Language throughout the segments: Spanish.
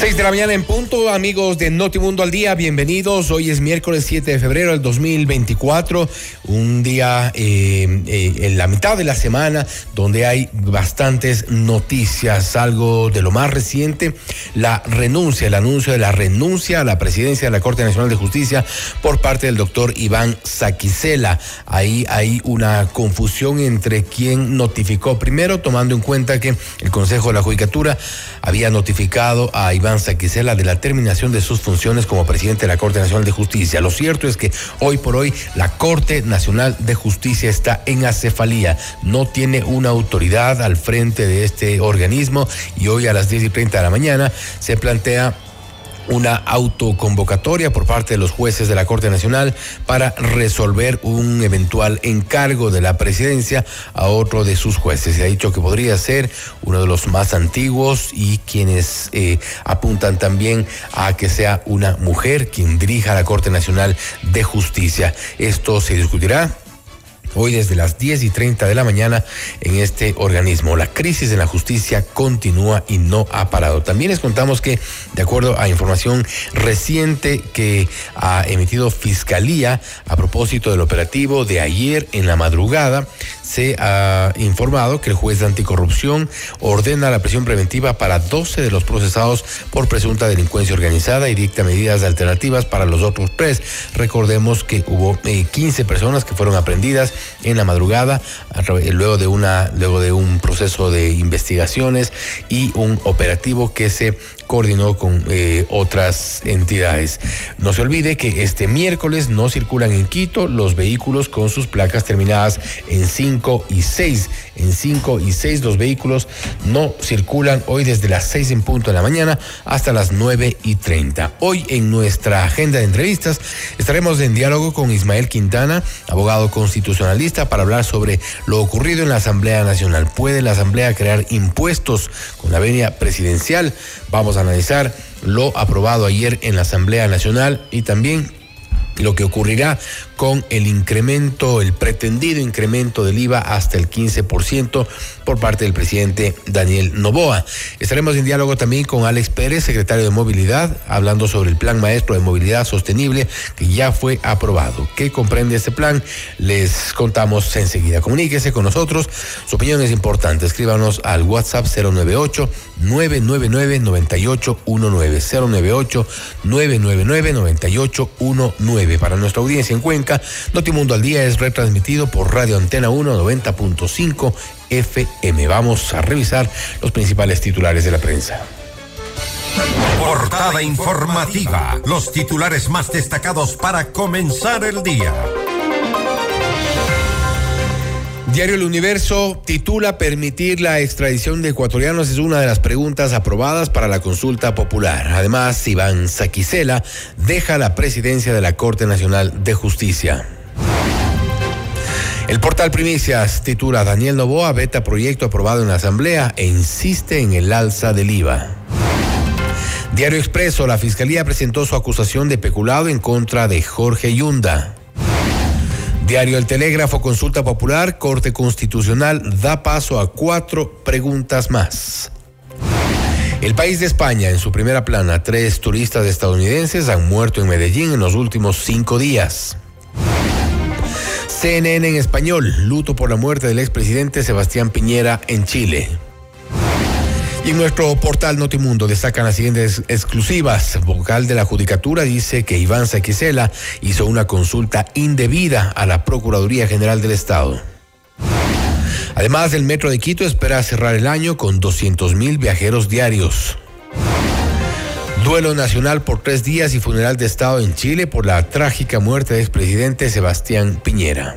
6 de la mañana en punto, amigos de Notimundo al Día, bienvenidos. Hoy es miércoles 7 de febrero del 2024, un día eh, eh, en la mitad de la semana donde hay bastantes noticias. Algo de lo más reciente, la renuncia, el anuncio de la renuncia a la presidencia de la Corte Nacional de Justicia por parte del doctor Iván Saquicela. Ahí hay una confusión entre quién notificó primero, tomando en cuenta que el Consejo de la Judicatura había notificado a Iván Saquicela de la terminación de sus funciones como presidente de la Corte Nacional de Justicia. Lo cierto es que hoy por hoy la Corte Nacional de Justicia está en acefalía, no tiene una autoridad al frente de este organismo y hoy a las 10 y 30 de la mañana se plantea una autoconvocatoria por parte de los jueces de la Corte Nacional para resolver un eventual encargo de la presidencia a otro de sus jueces. Se ha dicho que podría ser uno de los más antiguos y quienes eh, apuntan también a que sea una mujer quien dirija la Corte Nacional de Justicia. Esto se discutirá hoy desde las 10 y 30 de la mañana en este organismo. La crisis en la justicia continúa y no ha parado. También les contamos que, de acuerdo a información reciente que ha emitido Fiscalía a propósito del operativo de ayer en la madrugada, se ha informado que el juez de anticorrupción ordena la prisión preventiva para 12 de los procesados por presunta delincuencia organizada y dicta medidas alternativas para los otros tres. Recordemos que hubo 15 eh, personas que fueron aprendidas en la madrugada luego de una luego de un proceso de investigaciones y un operativo que se coordinó con eh, otras entidades. No se olvide que este miércoles no circulan en Quito los vehículos con sus placas terminadas en 5 y 6. En 5 y 6 los vehículos no circulan hoy desde las 6 en punto de la mañana hasta las 9 y 30. Hoy en nuestra agenda de entrevistas estaremos en diálogo con Ismael Quintana, abogado constitucionalista, para hablar sobre lo ocurrido en la Asamblea Nacional. ¿Puede la Asamblea crear impuestos con la venia presidencial? Vamos a analizar lo aprobado ayer en la Asamblea Nacional y también lo que ocurrirá con el incremento, el pretendido incremento del IVA hasta el 15% por parte del presidente Daniel Novoa. Estaremos en diálogo también con Alex Pérez, secretario de Movilidad, hablando sobre el Plan Maestro de Movilidad Sostenible que ya fue aprobado. ¿Qué comprende este plan? Les contamos enseguida. Comuníquese con nosotros. Su opinión es importante. Escríbanos al WhatsApp 098 999 9819 098 999 9819 para nuestra audiencia en Cuenca Notimundo al Día es retransmitido por Radio Antena 1 90.5 FM. Vamos a revisar los principales titulares de la prensa. Portada informativa. Los titulares más destacados para comenzar el día. Diario El Universo titula Permitir la extradición de ecuatorianos es una de las preguntas aprobadas para la consulta popular. Además, Iván Saquicela deja la presidencia de la Corte Nacional de Justicia. El portal Primicias titula Daniel Novoa veta proyecto aprobado en la Asamblea e insiste en el alza del IVA. Diario Expreso, la Fiscalía presentó su acusación de peculado en contra de Jorge Yunda. Diario El Telégrafo, consulta popular, Corte Constitucional da paso a cuatro preguntas más. El país de España, en su primera plana, tres turistas estadounidenses han muerto en Medellín en los últimos cinco días. CNN en español, luto por la muerte del expresidente Sebastián Piñera en Chile. Y en nuestro portal Notimundo destacan las siguientes exclusivas. Vocal de la Judicatura dice que Iván Saquicela hizo una consulta indebida a la Procuraduría General del Estado. Además, el Metro de Quito espera cerrar el año con 200 mil viajeros diarios. Duelo nacional por tres días y funeral de Estado en Chile por la trágica muerte del expresidente Sebastián Piñera.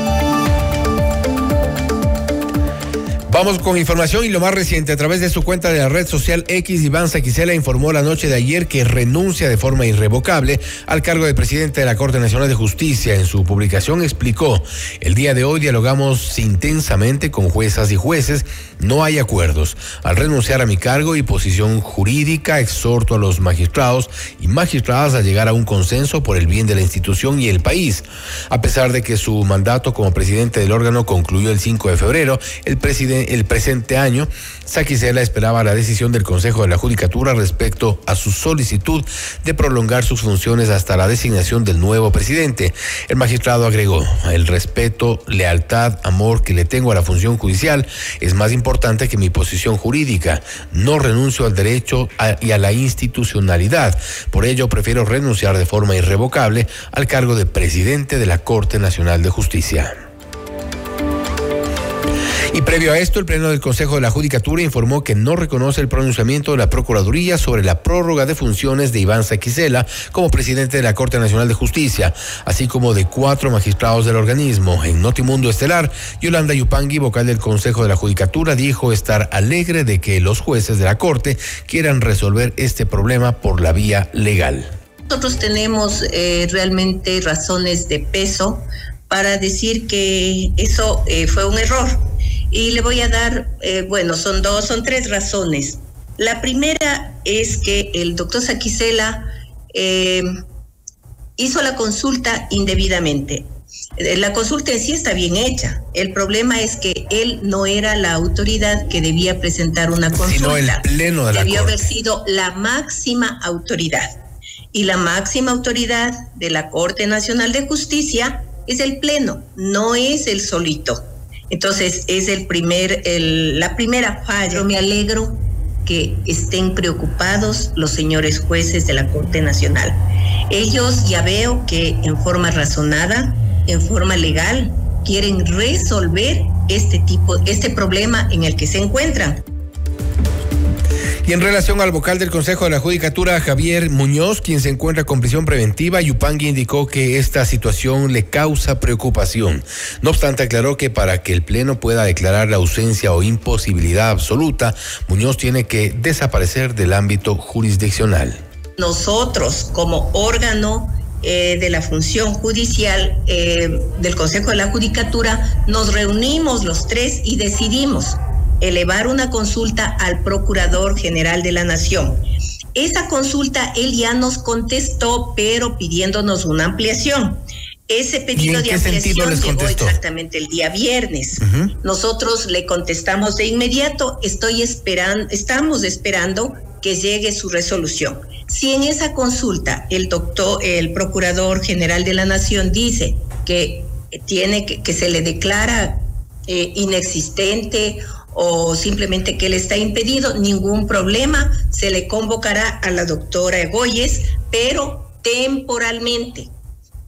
Vamos con información y lo más reciente. A través de su cuenta de la red social X, Iván Saquicela informó la noche de ayer que renuncia de forma irrevocable al cargo de presidente de la Corte Nacional de Justicia. En su publicación explicó, el día de hoy dialogamos intensamente con juezas y jueces, no hay acuerdos. Al renunciar a mi cargo y posición jurídica, exhorto a los magistrados y magistradas a llegar a un consenso por el bien de la institución y el país. A pesar de que su mandato como presidente del órgano concluyó el 5 de febrero, el presidente el presente año, Saquicela esperaba la decisión del Consejo de la Judicatura respecto a su solicitud de prolongar sus funciones hasta la designación del nuevo presidente. El magistrado agregó, el respeto, lealtad, amor que le tengo a la función judicial es más importante que mi posición jurídica. No renuncio al derecho y a la institucionalidad. Por ello, prefiero renunciar de forma irrevocable al cargo de presidente de la Corte Nacional de Justicia. Y previo a esto, el Pleno del Consejo de la Judicatura informó que no reconoce el pronunciamiento de la Procuraduría sobre la prórroga de funciones de Iván Saquicela como presidente de la Corte Nacional de Justicia, así como de cuatro magistrados del organismo. En Notimundo Estelar, Yolanda Yupangui, vocal del Consejo de la Judicatura, dijo estar alegre de que los jueces de la Corte quieran resolver este problema por la vía legal. Nosotros tenemos eh, realmente razones de peso para decir que eso eh, fue un error y le voy a dar, eh, bueno, son dos, son tres razones. La primera es que el doctor Saquicela eh, hizo la consulta indebidamente. Eh, la consulta en sí está bien hecha. El problema es que él no era la autoridad que debía presentar una consulta. Sino el pleno de la Debió haber sido la máxima autoridad. Y la máxima autoridad de la Corte Nacional de Justicia es el pleno, no es el solito. Entonces, es el primer, el, la primera falla. Yo me alegro que estén preocupados los señores jueces de la Corte Nacional. Ellos ya veo que en forma razonada, en forma legal, quieren resolver este tipo, este problema en el que se encuentran. Y en relación al vocal del Consejo de la Judicatura, Javier Muñoz, quien se encuentra con prisión preventiva, Yupangui indicó que esta situación le causa preocupación. No obstante, aclaró que para que el Pleno pueda declarar la ausencia o imposibilidad absoluta, Muñoz tiene que desaparecer del ámbito jurisdiccional. Nosotros, como órgano eh, de la función judicial eh, del Consejo de la Judicatura, nos reunimos los tres y decidimos elevar una consulta al Procurador General de la Nación. Esa consulta él ya nos contestó, pero pidiéndonos una ampliación. Ese pedido de ampliación llegó exactamente el día viernes. Nosotros le contestamos de inmediato, estoy esperando, estamos esperando que llegue su resolución. Si en esa consulta el doctor, el Procurador General de la Nación dice que tiene que, que se le declara eh, inexistente o simplemente que él está impedido, ningún problema, se le convocará a la doctora Egoyes, pero temporalmente.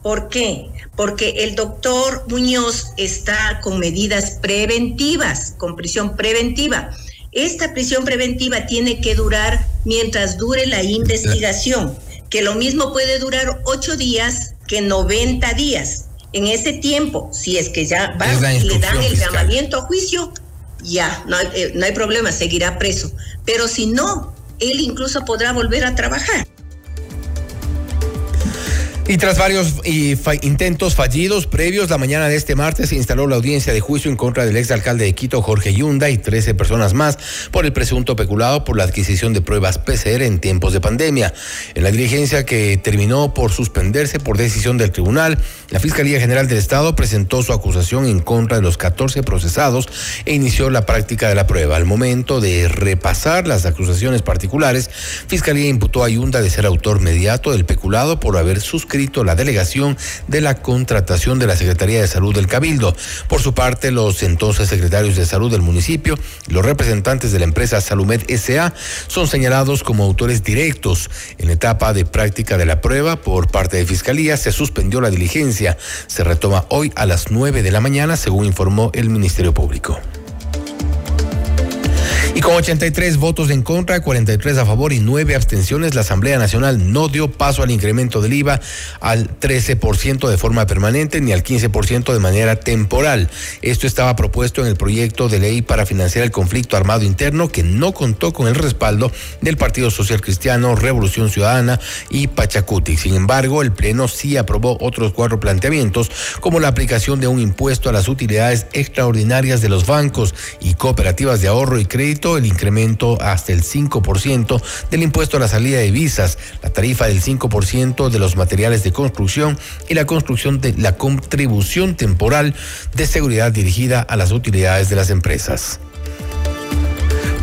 ¿Por qué? Porque el doctor Muñoz está con medidas preventivas, con prisión preventiva. Esta prisión preventiva tiene que durar mientras dure la investigación, que lo mismo puede durar ocho días que 90 días. En ese tiempo, si es que ya va, le dan el llamamiento a juicio, ya, no hay, eh, no hay problema, seguirá preso. Pero si no, él incluso podrá volver a trabajar. Y tras varios intentos fallidos previos, la mañana de este martes se instaló la audiencia de juicio en contra del exalcalde de Quito, Jorge Yunda, y 13 personas más por el presunto peculado por la adquisición de pruebas PCR en tiempos de pandemia. En la diligencia que terminó por suspenderse por decisión del tribunal, la Fiscalía General del Estado presentó su acusación en contra de los 14 procesados e inició la práctica de la prueba. Al momento de repasar las acusaciones particulares, Fiscalía imputó a Yunda de ser autor mediato del peculado por haber suscrito la delegación de la contratación de la Secretaría de Salud del Cabildo. Por su parte, los entonces secretarios de salud del municipio y los representantes de la empresa Salumed SA son señalados como autores directos. En etapa de práctica de la prueba por parte de Fiscalía se suspendió la diligencia. Se retoma hoy a las 9 de la mañana, según informó el Ministerio Público. Y con 83 votos en contra, 43 a favor y 9 abstenciones, la Asamblea Nacional no dio paso al incremento del IVA al 13% de forma permanente ni al 15% de manera temporal. Esto estaba propuesto en el proyecto de ley para financiar el conflicto armado interno que no contó con el respaldo del Partido Social Cristiano, Revolución Ciudadana y Pachacuti. Sin embargo, el Pleno sí aprobó otros cuatro planteamientos, como la aplicación de un impuesto a las utilidades extraordinarias de los bancos y cooperativas de ahorro y crédito el incremento hasta el 5% del impuesto a la salida de visas, la tarifa del 5% de los materiales de construcción y la construcción de la contribución temporal de seguridad dirigida a las utilidades de las empresas.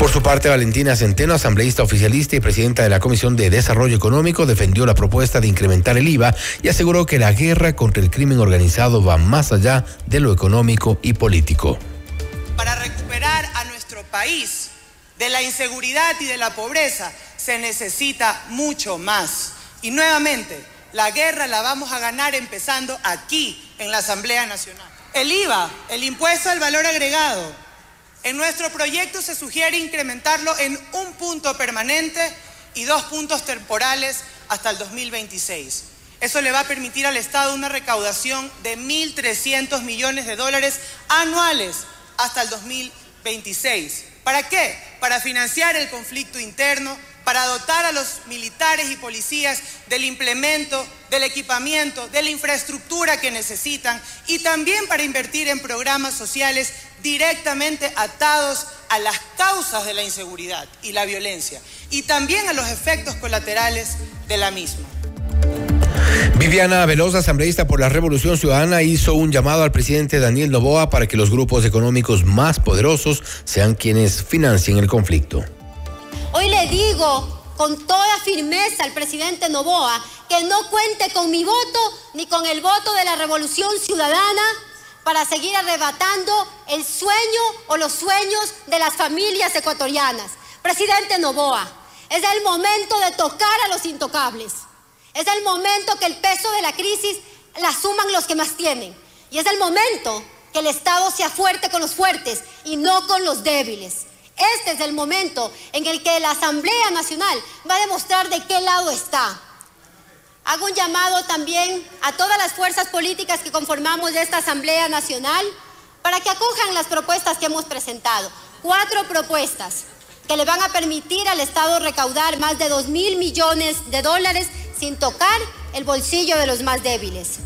Por su parte, Valentina Centeno, asambleísta oficialista y presidenta de la Comisión de Desarrollo Económico, defendió la propuesta de incrementar el IVA y aseguró que la guerra contra el crimen organizado va más allá de lo económico y político. Para recuperar a nuestro país de la inseguridad y de la pobreza, se necesita mucho más. Y nuevamente, la guerra la vamos a ganar empezando aquí, en la Asamblea Nacional. El IVA, el impuesto al valor agregado. En nuestro proyecto se sugiere incrementarlo en un punto permanente y dos puntos temporales hasta el 2026. Eso le va a permitir al Estado una recaudación de 1.300 millones de dólares anuales hasta el 2026. ¿Para qué? Para financiar el conflicto interno, para dotar a los militares y policías del implemento, del equipamiento, de la infraestructura que necesitan y también para invertir en programas sociales directamente atados a las causas de la inseguridad y la violencia y también a los efectos colaterales de la misma. Viviana Velosa, asambleísta por la Revolución Ciudadana, hizo un llamado al presidente Daniel Novoa para que los grupos económicos más poderosos sean quienes financien el conflicto. Hoy le digo con toda firmeza al presidente Novoa que no cuente con mi voto ni con el voto de la Revolución Ciudadana para seguir arrebatando el sueño o los sueños de las familias ecuatorianas. Presidente Novoa, es el momento de tocar a los intocables. Es el momento que el peso de la crisis la suman los que más tienen. Y es el momento que el Estado sea fuerte con los fuertes y no con los débiles. Este es el momento en el que la Asamblea Nacional va a demostrar de qué lado está. Hago un llamado también a todas las fuerzas políticas que conformamos esta Asamblea Nacional para que acojan las propuestas que hemos presentado. Cuatro propuestas que le van a permitir al Estado recaudar más de 2 mil millones de dólares sin tocar el bolsillo de los más débiles.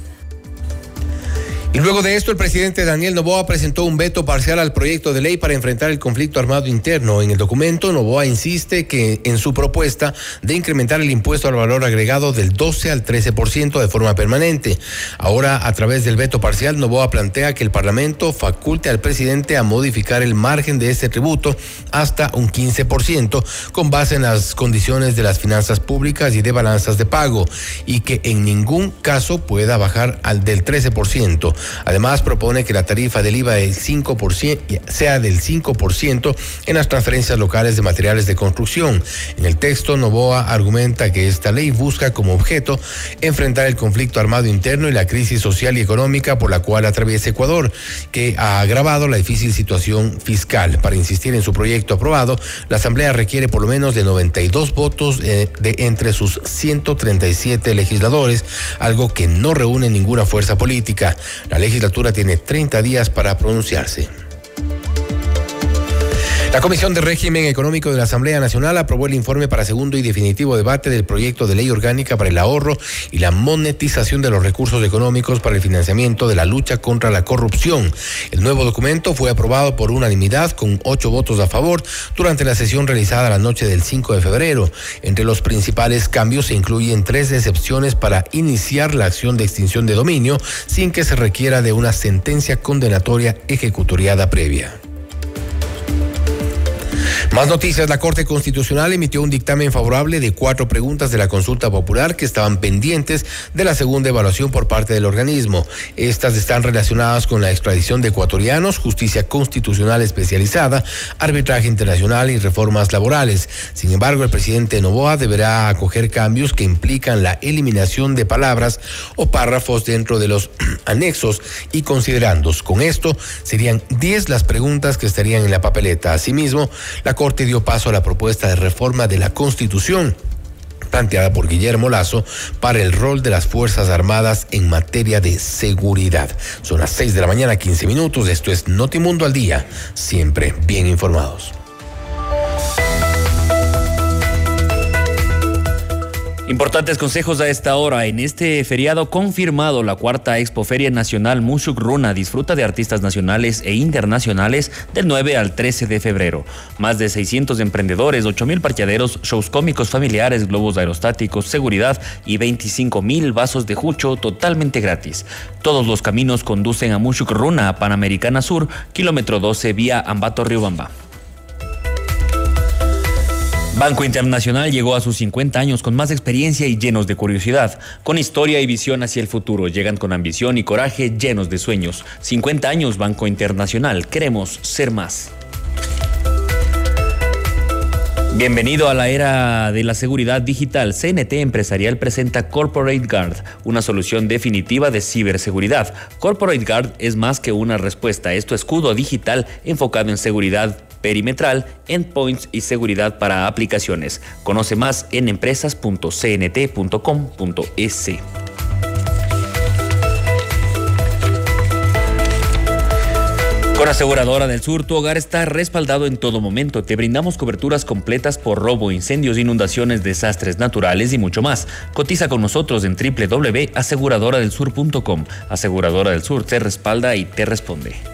Y luego de esto, el presidente Daniel Novoa presentó un veto parcial al proyecto de ley para enfrentar el conflicto armado interno. En el documento, Novoa insiste que en su propuesta de incrementar el impuesto al valor agregado del 12 al 13% de forma permanente. Ahora, a través del veto parcial, Novoa plantea que el Parlamento faculte al presidente a modificar el margen de este tributo hasta un 15% con base en las condiciones de las finanzas públicas y de balanzas de pago y que en ningún caso pueda bajar al del 13%. Además, propone que la tarifa del IVA del 5% sea del 5% en las transferencias locales de materiales de construcción. En el texto, Novoa argumenta que esta ley busca como objeto enfrentar el conflicto armado interno y la crisis social y económica por la cual atraviesa Ecuador, que ha agravado la difícil situación fiscal. Para insistir en su proyecto aprobado, la Asamblea requiere por lo menos de 92 votos eh, de entre sus 137 legisladores, algo que no reúne ninguna fuerza política. Legislatura tiene 30 días para pronunciarse. La Comisión de Régimen Económico de la Asamblea Nacional aprobó el informe para segundo y definitivo debate del proyecto de ley orgánica para el ahorro y la monetización de los recursos económicos para el financiamiento de la lucha contra la corrupción. El nuevo documento fue aprobado por unanimidad con ocho votos a favor durante la sesión realizada la noche del 5 de febrero. Entre los principales cambios se incluyen tres excepciones para iniciar la acción de extinción de dominio sin que se requiera de una sentencia condenatoria ejecutoriada previa. Más noticias. La Corte Constitucional emitió un dictamen favorable de cuatro preguntas de la consulta popular que estaban pendientes de la segunda evaluación por parte del organismo. Estas están relacionadas con la extradición de ecuatorianos, justicia constitucional especializada, arbitraje internacional y reformas laborales. Sin embargo, el presidente Novoa deberá acoger cambios que implican la eliminación de palabras o párrafos dentro de los anexos y considerandos. Con esto serían 10 las preguntas que estarían en la papeleta. Asimismo, la Corte dio paso a la propuesta de reforma de la Constitución planteada por Guillermo Lazo para el rol de las Fuerzas Armadas en materia de seguridad. Son las 6 de la mañana, 15 minutos. Esto es Notimundo al Día, siempre bien informados. Importantes consejos a esta hora. En este feriado confirmado la cuarta Expoferia Nacional Mushuk Runa disfruta de artistas nacionales e internacionales del 9 al 13 de febrero. Más de 600 emprendedores, 8 mil parqueaderos, shows cómicos familiares, globos aerostáticos, seguridad y 25 mil vasos de jucho totalmente gratis. Todos los caminos conducen a Mushuk Runa, Panamericana Sur, kilómetro 12 vía Ambato Riobamba. Banco Internacional llegó a sus 50 años con más experiencia y llenos de curiosidad, con historia y visión hacia el futuro. Llegan con ambición y coraje llenos de sueños. 50 años Banco Internacional. Queremos ser más. Bienvenido a la era de la seguridad digital. CNT Empresarial presenta Corporate Guard, una solución definitiva de ciberseguridad. Corporate Guard es más que una respuesta, es tu escudo digital enfocado en seguridad perimetral, endpoints y seguridad para aplicaciones. Conoce más en empresas.cnt.com.es. Con Aseguradora del Sur, tu hogar está respaldado en todo momento. Te brindamos coberturas completas por robo, incendios, inundaciones, desastres naturales y mucho más. Cotiza con nosotros en www.aseguradoradelsur.com. Aseguradora del Sur te respalda y te responde.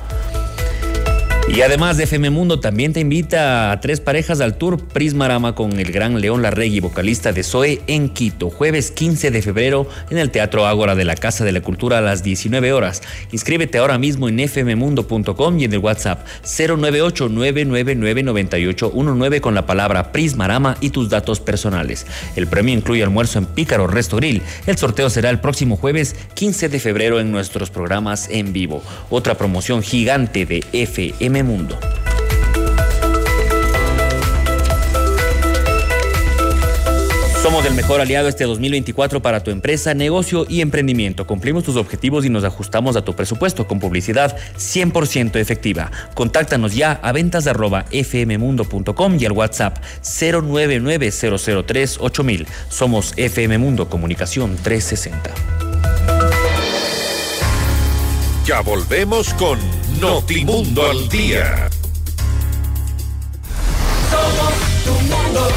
Y además de FM Mundo también te invita a tres parejas al tour Prismarama con el gran León Larregui, vocalista de Zoe en Quito, jueves 15 de febrero en el Teatro Ágora de la Casa de la Cultura a las 19 horas. Inscríbete ahora mismo en fmmundo.com y en el WhatsApp 098 999 con la palabra Prismarama y tus datos personales. El premio incluye almuerzo en Pícaro Resto Grill. El sorteo será el próximo jueves 15 de febrero en nuestros programas en vivo. Otra promoción gigante de FM Mundo. Somos el mejor aliado este 2024 para tu empresa, negocio y emprendimiento. Cumplimos tus objetivos y nos ajustamos a tu presupuesto con publicidad 100% efectiva. Contáctanos ya a ventas fmmundo.com y al WhatsApp 099 Somos FM Mundo Comunicación 360. Ya volvemos con Notimundo al Día. Somos tu mundo,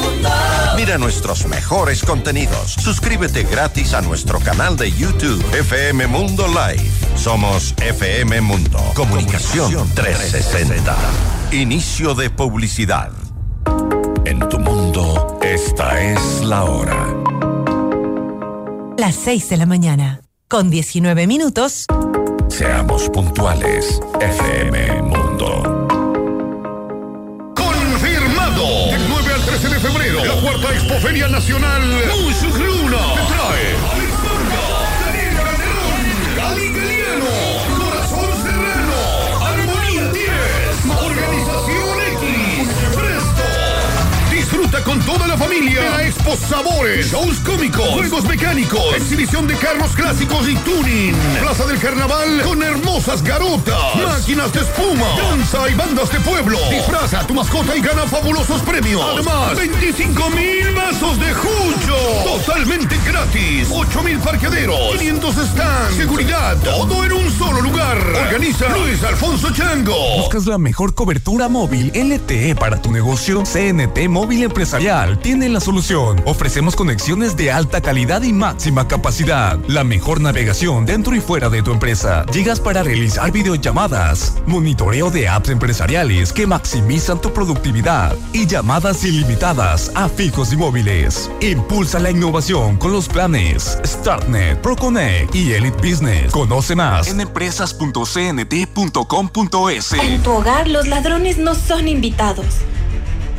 mundo. Mira nuestros mejores contenidos. Suscríbete gratis a nuestro canal de YouTube FM Mundo Live. Somos FM Mundo. Comunicación 360. Inicio de publicidad. En tu mundo, esta es la hora. Las 6 de la mañana con 19 minutos. Seamos puntuales, FM Mundo. Confirmado. Del 9 al 13 de febrero, la cuarta Expoferia Nacional Luna te trae la Expo Sabores, shows cómicos, juegos mecánicos, exhibición de carros clásicos y tuning, Plaza del Carnaval con hermosas garotas, máquinas de espuma, danza y bandas de pueblo. Disfraza a tu mascota y gana fabulosos premios. Además, 25 mil vasos de jucho, totalmente gratis, 8 mil parqueaderos, 500 stands, seguridad, todo en un solo lugar. Organiza Luis Alfonso Chango. ¿Buscas la mejor cobertura móvil LTE para tu negocio? CNT Móvil Empresarial tiene la Ofrecemos conexiones de alta calidad y máxima capacidad. La mejor navegación dentro y fuera de tu empresa. Llegas para realizar videollamadas, monitoreo de apps empresariales que maximizan tu productividad y llamadas ilimitadas a fijos y móviles. Impulsa la innovación con los planes StartNet, ProConnect y Elite Business. Conoce más en empresas.cnt.com.es. En tu hogar los ladrones no son invitados.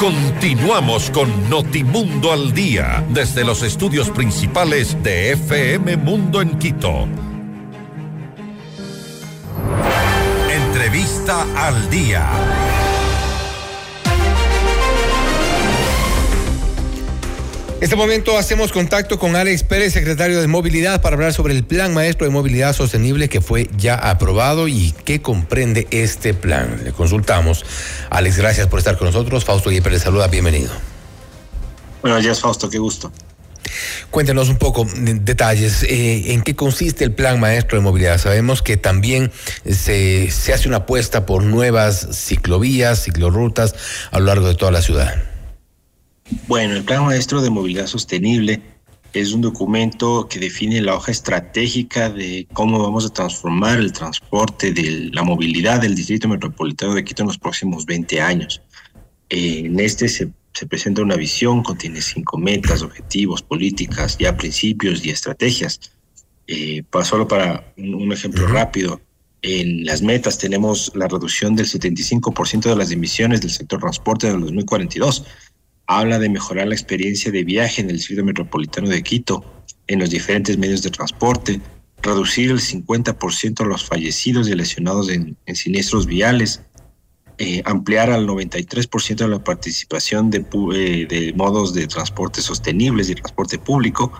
Continuamos con Notimundo al Día, desde los estudios principales de FM Mundo en Quito. Entrevista al Día. Este momento hacemos contacto con Alex Pérez, secretario de Movilidad, para hablar sobre el Plan Maestro de Movilidad Sostenible que fue ya aprobado y qué comprende este plan. Le consultamos. Alex, gracias por estar con nosotros. Fausto Yeper le saluda, bienvenido. Buenos días, Fausto, qué gusto. Cuéntenos un poco de detalles. Eh, ¿En qué consiste el Plan Maestro de Movilidad? Sabemos que también se, se hace una apuesta por nuevas ciclovías, ciclorrutas a lo largo de toda la ciudad. Bueno, el Plan Maestro de Movilidad Sostenible es un documento que define la hoja estratégica de cómo vamos a transformar el transporte de la movilidad del Distrito Metropolitano de Quito en los próximos 20 años. Eh, en este se, se, presenta una visión, contiene cinco metas, objetivos, políticas, ya principios y estrategias. Eh, para, solo para un, un ejemplo uh -huh. rápido, en las metas tenemos la reducción del 75% de las emisiones del sector transporte en el 2042 habla de mejorar la experiencia de viaje en el Distrito Metropolitano de Quito, en los diferentes medios de transporte, reducir el 50% los fallecidos y lesionados en, siniestros viales, eh, ampliar al 93% de la participación de, eh, de, modos de transporte sostenibles y transporte público,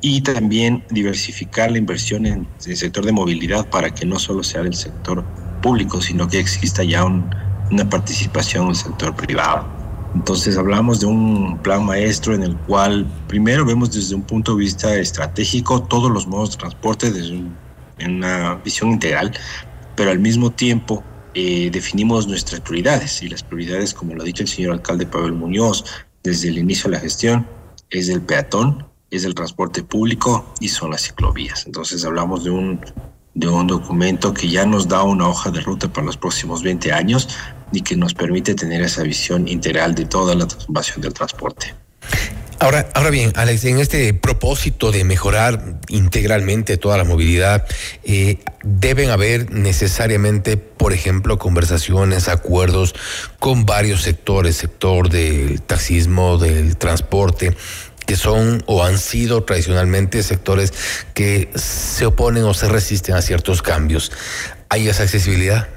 y también diversificar la inversión en, el sector de movilidad para que no solo sea del sector público, sino que exista ya un, una participación en el sector privado. Entonces hablamos de un plan maestro en el cual primero vemos desde un punto de vista estratégico todos los modos de transporte desde en una visión integral, pero al mismo tiempo eh, definimos nuestras prioridades y las prioridades, como lo ha dicho el señor alcalde Pavel Muñoz desde el inicio de la gestión, es el peatón, es el transporte público y son las ciclovías. Entonces hablamos de un, de un documento que ya nos da una hoja de ruta para los próximos 20 años y que nos permite tener esa visión integral de toda la transformación del transporte. Ahora, ahora bien, Alex, en este propósito de mejorar integralmente toda la movilidad, eh, deben haber necesariamente, por ejemplo, conversaciones, acuerdos con varios sectores, sector del taxismo, del transporte, que son o han sido tradicionalmente sectores que se oponen o se resisten a ciertos cambios. ¿Hay esa accesibilidad?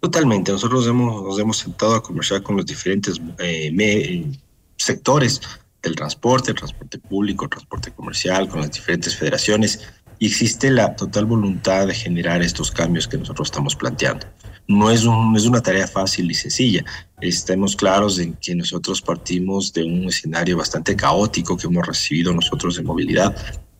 Totalmente. Nosotros hemos, nos hemos sentado a conversar con los diferentes eh, me- sectores del transporte, el transporte público, el transporte comercial, con las diferentes federaciones, y existe la total voluntad de generar estos cambios que nosotros estamos planteando. No es, un- es una tarea fácil y sencilla. Estamos claros en que nosotros partimos de un escenario bastante caótico que hemos recibido nosotros en movilidad,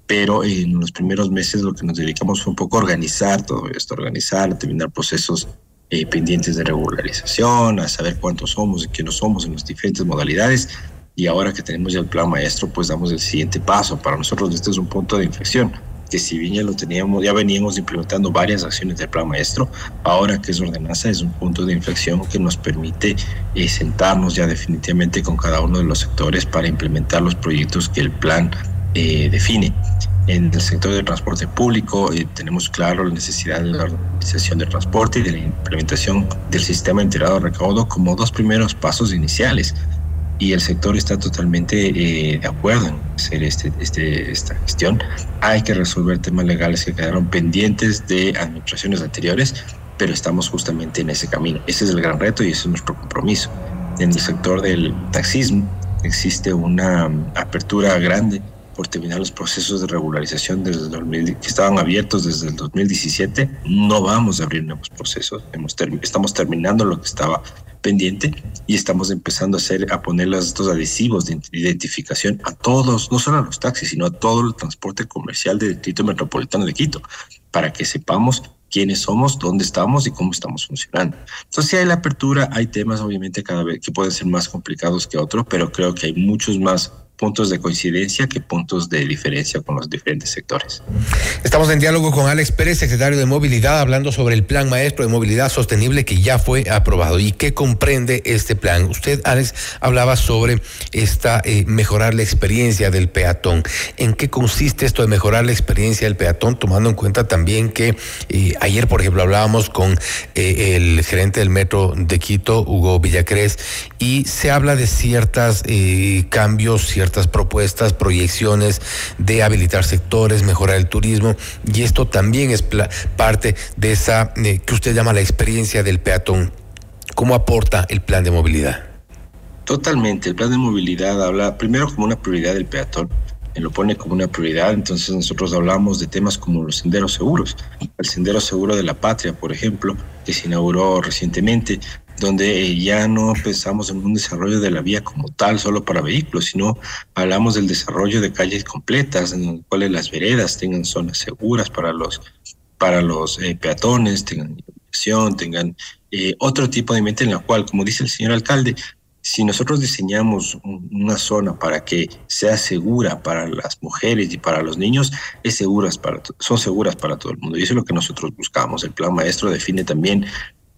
pero en los primeros meses lo que nos dedicamos fue un poco a organizar todo esto, organizar, a terminar procesos eh, pendientes de regularización, a saber cuántos somos y quiénes somos en las diferentes modalidades. Y ahora que tenemos ya el plan maestro, pues damos el siguiente paso. Para nosotros este es un punto de inflexión, que si bien ya lo teníamos, ya veníamos implementando varias acciones del plan maestro, ahora que es ordenanza es un punto de inflexión que nos permite eh, sentarnos ya definitivamente con cada uno de los sectores para implementar los proyectos que el plan eh, define. En el sector del transporte público eh, tenemos claro la necesidad de la organización del transporte y de la implementación del sistema integrado de recaudo como dos primeros pasos iniciales. Y el sector está totalmente eh, de acuerdo en hacer este, este, esta gestión. Hay que resolver temas legales que quedaron pendientes de administraciones anteriores, pero estamos justamente en ese camino. Ese es el gran reto y ese es nuestro compromiso. En el sector del taxismo existe una mm, apertura grande por terminar los procesos de regularización desde el 2000, que estaban abiertos desde el 2017. No vamos a abrir nuevos procesos. Hemos termi- estamos terminando lo que estaba pendiente y estamos empezando a hacer a poner estos adhesivos de identificación a todos, no solo a los taxis, sino a todo el transporte comercial del Distrito Metropolitano de Quito, para que sepamos quiénes somos, dónde estamos y cómo estamos funcionando. Entonces, si hay la apertura, hay temas obviamente cada vez que pueden ser más complicados que otros, pero creo que hay muchos más puntos de coincidencia que puntos de diferencia con los diferentes sectores. Estamos en diálogo con Alex Pérez, secretario de Movilidad, hablando sobre el Plan Maestro de Movilidad Sostenible que ya fue aprobado. ¿Y qué comprende este plan? Usted, Alex, hablaba sobre esta eh, mejorar la experiencia del peatón. ¿En qué consiste esto de mejorar la experiencia del peatón, tomando en cuenta también que eh, ayer, por ejemplo, hablábamos con eh, el gerente del metro de Quito, Hugo Villacrés, y se habla de ciertos cambios, ciertas propuestas, proyecciones de habilitar sectores, mejorar el turismo, y esto también es parte de esa eh, que usted llama la experiencia del peatón. ¿Cómo aporta el plan de movilidad? Totalmente, el plan de movilidad habla primero como una prioridad del peatón, él lo pone como una prioridad, entonces nosotros hablamos de temas como los senderos seguros, el sendero seguro de la patria, por ejemplo, que se inauguró recientemente, donde ya no pensamos en un desarrollo de la vía como tal solo para vehículos, sino hablamos del desarrollo de calles completas en las cuales las veredas tengan zonas seguras para los para los eh, peatones, tengan iluminación, tengan eh, otro tipo de ambiente en la cual, como dice el señor alcalde, si nosotros diseñamos un- una zona para que sea segura para las mujeres y para los niños, es seguras para, son seguras para todo el mundo. Y eso es lo que nosotros buscamos. El plan maestro define también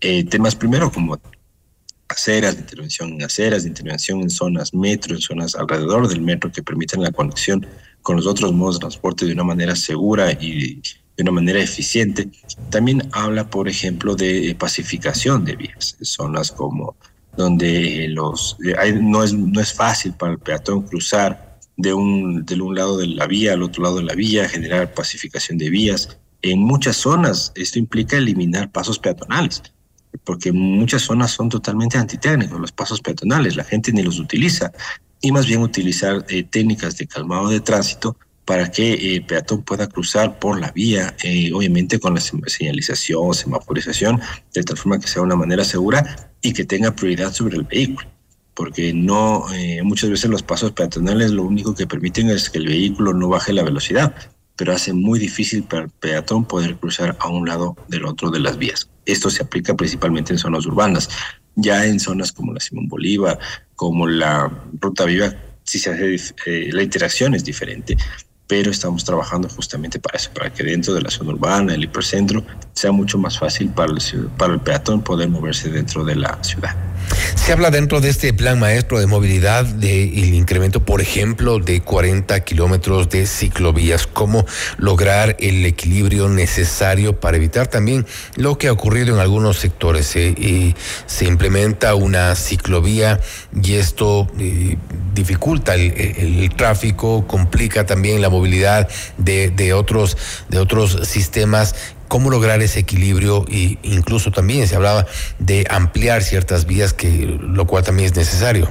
eh, temas primero como aceras de intervención en aceras, de intervención en zonas metro, en zonas alrededor del metro que permitan la conexión con los otros modos de transporte de una manera segura y de una manera eficiente. También habla, por ejemplo, de eh, pacificación de vías, zonas como donde eh, los eh, hay- no, es, no es fácil para el peatón cruzar de un, de un lado de la vía al otro lado de la vía, generar pacificación de vías. En muchas zonas esto implica eliminar pasos peatonales, porque muchas zonas son totalmente antitécnicos, los pasos peatonales, la gente ni los utiliza, y más bien utilizar eh, técnicas de calmado de tránsito para que eh, el peatón pueda cruzar por la vía, eh, obviamente con la señalización, semaforización, de tal forma que sea una manera segura y que tenga prioridad sobre el vehículo. Porque no, eh, muchas veces los pasos peatonales lo único que permiten es que el vehículo no baje la velocidad, pero hace muy difícil para el peatón poder cruzar a un lado del otro de las vías. Esto se aplica principalmente en zonas urbanas. Ya en zonas como la Simón Bolívar, como la Ruta Viva, sí se hace, eh, la interacción es diferente, pero estamos trabajando justamente para eso, para que dentro de la zona urbana, el hipercentro, sea mucho más fácil para el, para el peatón poder moverse dentro de la ciudad. Se habla dentro de este plan maestro de movilidad del incremento, por ejemplo, de 40 kilómetros de ciclovías. ¿Cómo lograr el equilibrio necesario para evitar también lo que ha ocurrido en algunos sectores? Se, se implementa una ciclovía y esto eh, dificulta el, tráfico, complica también la movilidad de, de, otros, de otros sistemas cómo lograr ese equilibrio e incluso también se hablaba de ampliar ciertas vías, que lo cual también es necesario.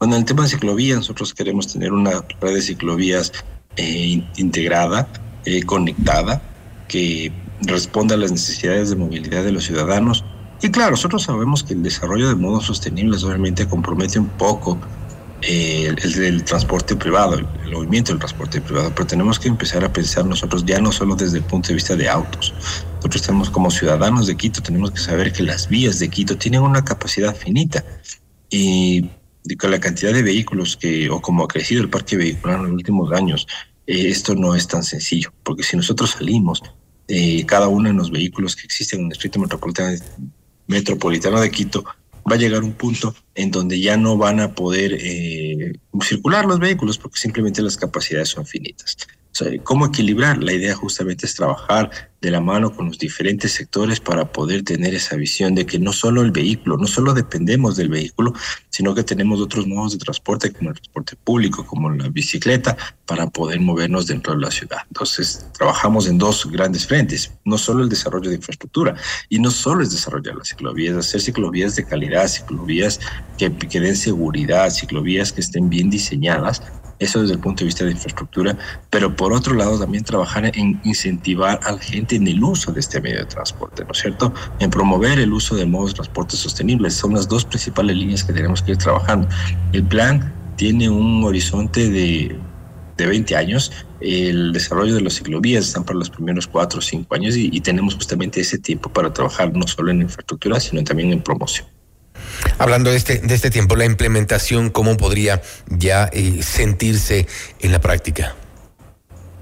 Bueno, en el tema de ciclovías, nosotros queremos tener una red de ciclovías eh, integrada, eh, conectada, que responda a las necesidades de movilidad de los ciudadanos. Y claro, nosotros sabemos que el desarrollo de modos sostenibles obviamente compromete un poco eh, el, transporte privado, el, movimiento del transporte privado, pero tenemos que empezar a pensar nosotros ya no solo desde el punto de vista de autos. Nosotros tenemos como ciudadanos de Quito, tenemos que saber que las vías de Quito tienen una capacidad finita y, con la cantidad de vehículos que, o como ha crecido el parque vehicular en los últimos años, eh, esto no es tan sencillo, porque si nosotros salimos, eh, cada uno de los vehículos que existen en el distrito metropolitano, metropolitano de Quito, va a llegar un punto en donde ya no van a poder eh, circular los vehículos porque simplemente las capacidades son finitas. ¿Cómo equilibrar? La idea justamente es trabajar de la mano con los diferentes sectores para poder tener esa visión de que no solo el vehículo, no solo dependemos del vehículo, sino que tenemos otros modos de transporte como el transporte público, como la bicicleta, para poder movernos dentro de la ciudad. Entonces, trabajamos en dos grandes frentes, no solo el desarrollo de infraestructura, y no solo es desarrollar las ciclovías, hacer ciclovías de calidad, ciclovías que, que den seguridad, ciclovías que estén bien diseñadas eso desde el punto de vista de infraestructura, pero por otro lado también trabajar en incentivar a la gente en el uso de este medio de transporte, ¿no es cierto? En promover el uso de modos de transporte sostenibles. Son las dos principales líneas que tenemos que ir trabajando. El plan tiene un horizonte de, de 20 años. El desarrollo de las ciclovías están para los primeros 4 o 5 años y tenemos justamente ese tiempo para trabajar no solo en infraestructura, sino también en promoción. Hablando de este, de este tiempo, la implementación, ¿cómo podría ya eh, sentirse en la práctica?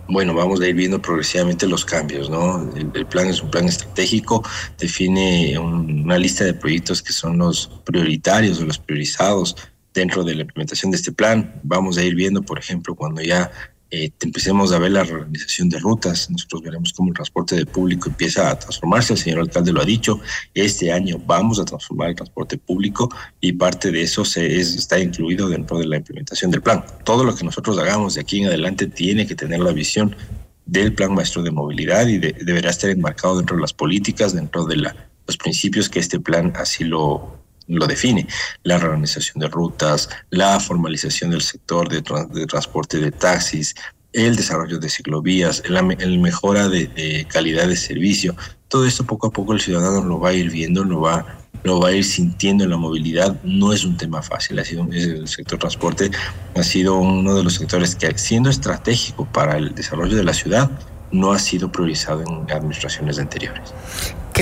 Bueno, vamos a ir viendo progresivamente los cambios, ¿no? El, plan es un plan estratégico, define una lista de proyectos que son los prioritarios o los priorizados dentro de la implementación de este plan. Vamos a ir viendo, por ejemplo, cuando ya eh, empecemos a ver la reorganización de rutas. Nosotros veremos cómo el transporte de público empieza a transformarse. El señor alcalde lo ha dicho. Este año vamos a transformar el transporte público y parte de eso se está incluido dentro de la implementación del plan. Todo lo que nosotros hagamos de aquí en adelante tiene que tener la visión del plan maestro de movilidad y deberá estar enmarcado dentro de las políticas, dentro de la, los principios que este plan así lo, lo define, la reorganización de rutas, la formalización del sector de, transporte de taxis, el desarrollo de ciclovías, la mejora de, calidad de servicio. Todo esto poco a poco el ciudadano lo va a ir viendo, lo va, lo va a ir sintiendo en la movilidad. No es un tema fácil, ha sido, el sector transporte ha sido uno de los sectores que siendo estratégico para el desarrollo de la ciudad, no ha sido priorizado en administraciones anteriores.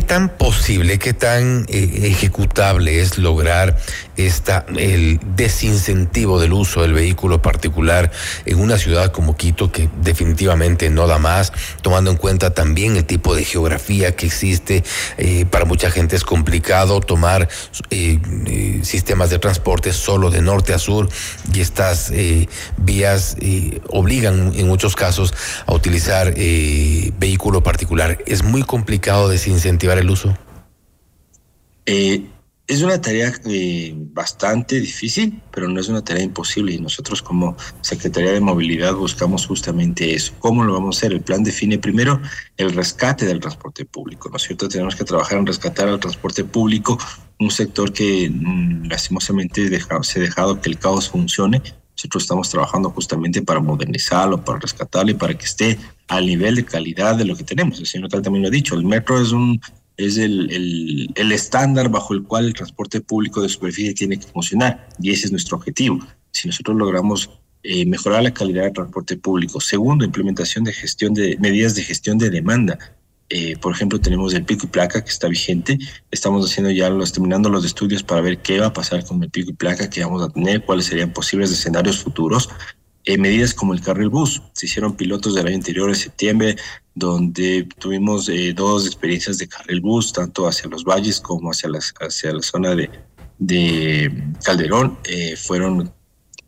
¿Qué tan posible, qué tan eh, ejecutable es lograr esta, el desincentivo del uso del vehículo particular en una ciudad como Quito que definitivamente no da más, tomando en cuenta también el tipo de geografía que existe? Eh, para mucha gente es complicado tomar eh, sistemas de transporte solo de norte a sur y estas vías obligan en muchos casos a utilizar vehículo particular. Es muy complicado desincentivar el uso? Eh, es una tarea eh, bastante difícil, pero no es una tarea imposible y nosotros como Secretaría de Movilidad buscamos justamente eso. ¿Cómo lo vamos a hacer? El plan define primero el rescate del transporte público, ¿no es cierto? Tenemos que trabajar en rescatar al transporte público, un sector que mm, lastimosamente se ha dejado que el caos funcione. Nosotros estamos trabajando justamente para modernizarlo, para rescatarlo y para que esté al nivel de calidad de lo que tenemos. El señor tal también lo ha dicho, el metro es un es el, el, estándar bajo el cual el transporte público de superficie tiene que funcionar y ese es nuestro objetivo. Si nosotros logramos eh, mejorar la calidad del transporte público, segundo, implementación de gestión de medidas de gestión de demanda. Eh, por ejemplo, tenemos el pico y placa que está vigente. Estamos haciendo ya los, terminando los estudios para ver qué va a pasar con el pico y placa que vamos a tener, cuáles serían posibles escenarios futuros eh, medidas como el carril bus. Se hicieron pilotos del año anterior, en septiembre, donde tuvimos eh, dos experiencias de carril bus, tanto hacia los valles como hacia, las, hacia la zona de, de Calderón. Eh, fueron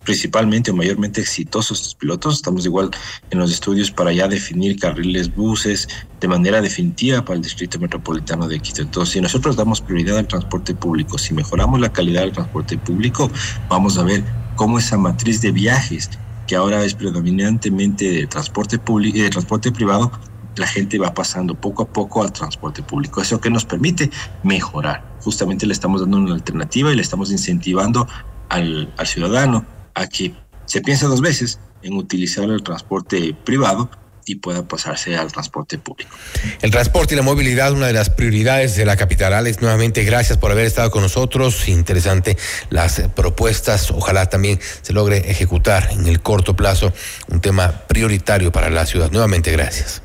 principalmente o mayormente exitosos estos pilotos. Estamos igual en los estudios para ya definir carriles buses de manera definitiva para el Distrito Metropolitano de Quito. Entonces, si nosotros damos prioridad al transporte público, si mejoramos la calidad del transporte público, vamos a ver cómo esa matriz de viajes, que ahora es predominantemente de transporte de transporte privado, la gente va pasando poco a poco al transporte público. Eso que nos permite mejorar. Justamente le estamos dando una alternativa y le estamos incentivando al, al ciudadano a que se piense dos veces en utilizar el transporte privado y pueda pasarse al transporte público. El transporte y la movilidad, una de las prioridades de la capital. Alex, nuevamente gracias por haber estado con nosotros. Interesante las propuestas. Ojalá también se logre ejecutar en el corto plazo un tema prioritario para la ciudad. Nuevamente gracias.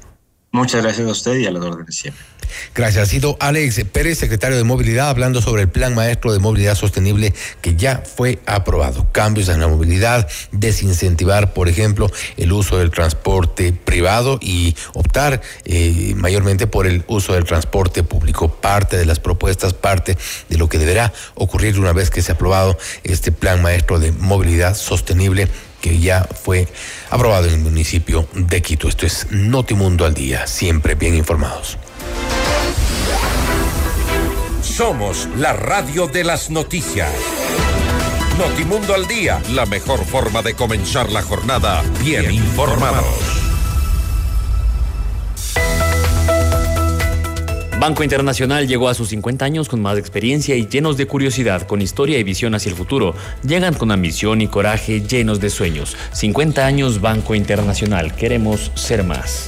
Muchas gracias a usted y a las órdenes. Gracias. Ha sido Alex Pérez, secretario de Movilidad, hablando sobre el Plan Maestro de Movilidad Sostenible que ya fue aprobado. Cambios en la movilidad, desincentivar, por ejemplo, el uso del transporte privado y optar eh, mayormente por el uso del transporte público. Parte de las propuestas, parte de lo que deberá ocurrir una vez que se ha aprobado este Plan Maestro de Movilidad Sostenible que ya fue aprobado en el municipio de Quito. Esto es Notimundo al Día, siempre bien informados. Somos la radio de las noticias. Notimundo al día, la mejor forma de comenzar la jornada bien, informados. Banco Internacional llegó a sus 50 años con más experiencia y llenos de curiosidad, con historia y visión hacia el futuro. Llegan con ambición y coraje, llenos de sueños. 50 años Banco Internacional. Queremos ser más.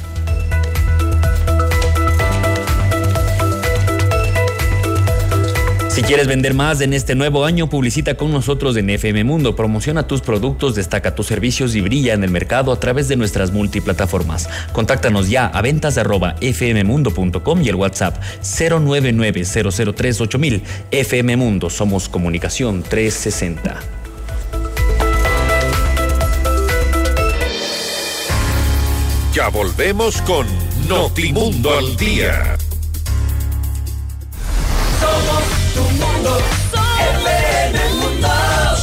Si quieres vender más en este nuevo año, publicita con nosotros en FM Mundo. Promociona tus productos, destaca tus servicios y brilla en el mercado a través de nuestras multiplataformas. Contáctanos ya a ventas arroba fmmundo.com y el WhatsApp 099 FM Mundo, somos comunicación 360. Ya volvemos con Notimundo al Día. Tu mundo. FM Mundo.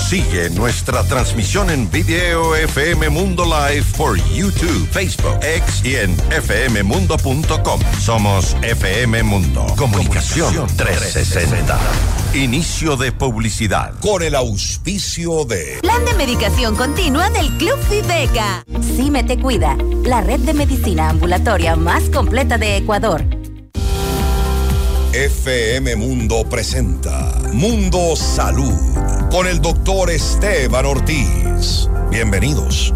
Sigue nuestra transmisión en video FM Mundo Live por YouTube, Facebook, X y en fmmundo.com. Somos FM Mundo. Comunicación 360. Inicio de publicidad. Con el auspicio de. Plan de medicación continua del Club Viveca. Cime te cuida, la red de medicina ambulatoria más completa de Ecuador. FM Mundo presenta Mundo Salud con el doctor Esteban Ortiz. Bienvenidos.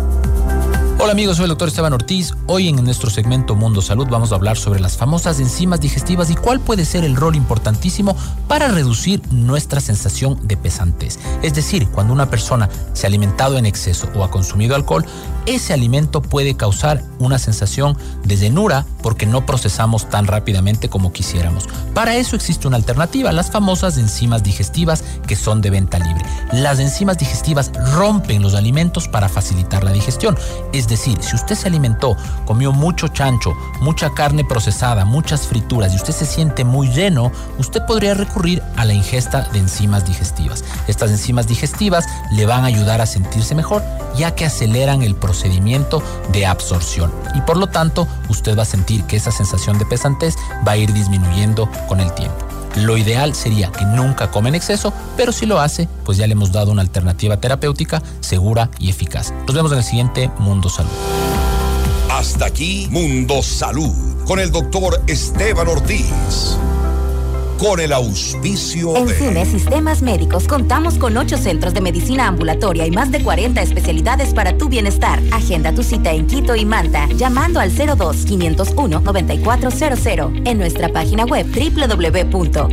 Hola amigos, soy el doctor Esteban Ortiz. Hoy en nuestro segmento Mundo Salud vamos a hablar sobre las famosas enzimas digestivas y cuál puede ser el rol importantísimo para reducir nuestra sensación de pesantez. Es decir, cuando una persona se ha alimentado en exceso o ha consumido alcohol, ese alimento puede causar una sensación de llenura porque no procesamos tan rápidamente como quisiéramos. Para eso existe una alternativa, las famosas enzimas digestivas que son de venta libre. Las enzimas digestivas rompen los alimentos para facilitar la digestión. Es decir, si usted se alimentó, comió mucho chancho, mucha carne procesada, muchas frituras y usted se siente muy lleno, usted podría recurrir a la ingesta de enzimas digestivas. Estas enzimas digestivas le van a ayudar a sentirse mejor ya que aceleran el procedimiento de absorción y por lo tanto usted va a sentir que esa sensación de pesantez va a ir disminuyendo con el tiempo. Lo ideal sería que nunca come en exceso, pero si lo hace, pues ya le hemos dado una alternativa terapéutica segura y eficaz. Nos vemos en el siguiente Mundo Salud. Hasta aquí Mundo Salud con el doctor Esteban Ortiz. Con el auspicio En de... Cine Sistemas Médicos contamos con ocho centros de medicina ambulatoria y más de 40 especialidades para tu bienestar. Agenda tu cita en Quito y Manta llamando al 02-501-9400 en nuestra página web www.cime.com.es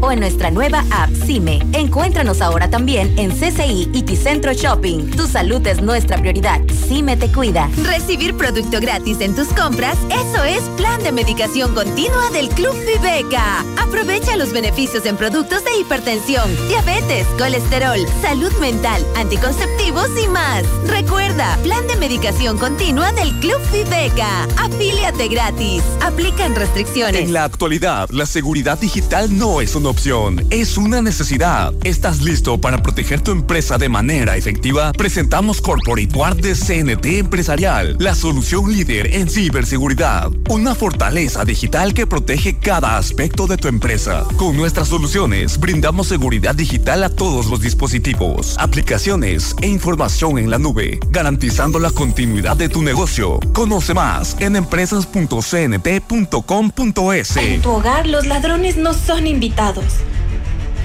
o en nuestra nueva app Cime. Encuéntranos ahora también en CCI y Ticentro Shopping. Tu salud es nuestra prioridad. Cime te cuida. Recibir producto gratis en tus compras, eso es plan de medicación continua del Club Viveca. Aprovecha los beneficios en productos de hipertensión, diabetes, colesterol, salud mental, anticonceptivos y más. Recuerda, plan de medicación continua del Club Viveca. Afíliate gratis. Aplican restricciones. En la actualidad, la seguridad digital no es una opción, es una necesidad. ¿Estás listo para proteger tu empresa de manera efectiva? Presentamos Corporate Guard de CNT Empresarial, la solución líder en ciberseguridad. Una fortaleza digital que protege cada aspecto de tu empresa. Con nuestras soluciones, brindamos seguridad digital a todos los dispositivos, aplicaciones e información en la nube, garantizando la continuidad de tu negocio. Conoce más en empresas.cnt.com.es. En tu hogar los ladrones no son invitados.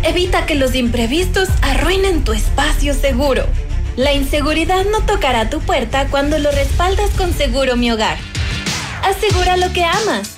Evita que los imprevistos arruinen tu espacio seguro. La inseguridad no tocará tu puerta cuando lo respaldas con Seguro Mi Hogar. Asegura lo que amas,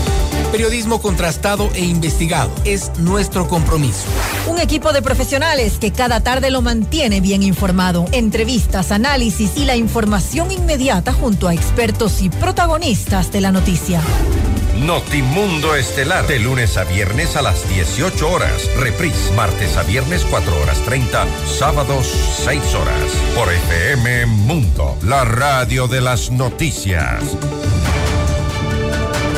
Periodismo contrastado e investigado es nuestro compromiso. Un equipo de profesionales que cada tarde lo mantiene bien informado. Entrevistas, análisis y la información inmediata junto a expertos y protagonistas de la noticia. Notimundo Estelar, de lunes a viernes a las 18 horas. Reprise, martes a viernes 4 horas 30, sábados 6 horas. Por FM Mundo, la radio de las noticias.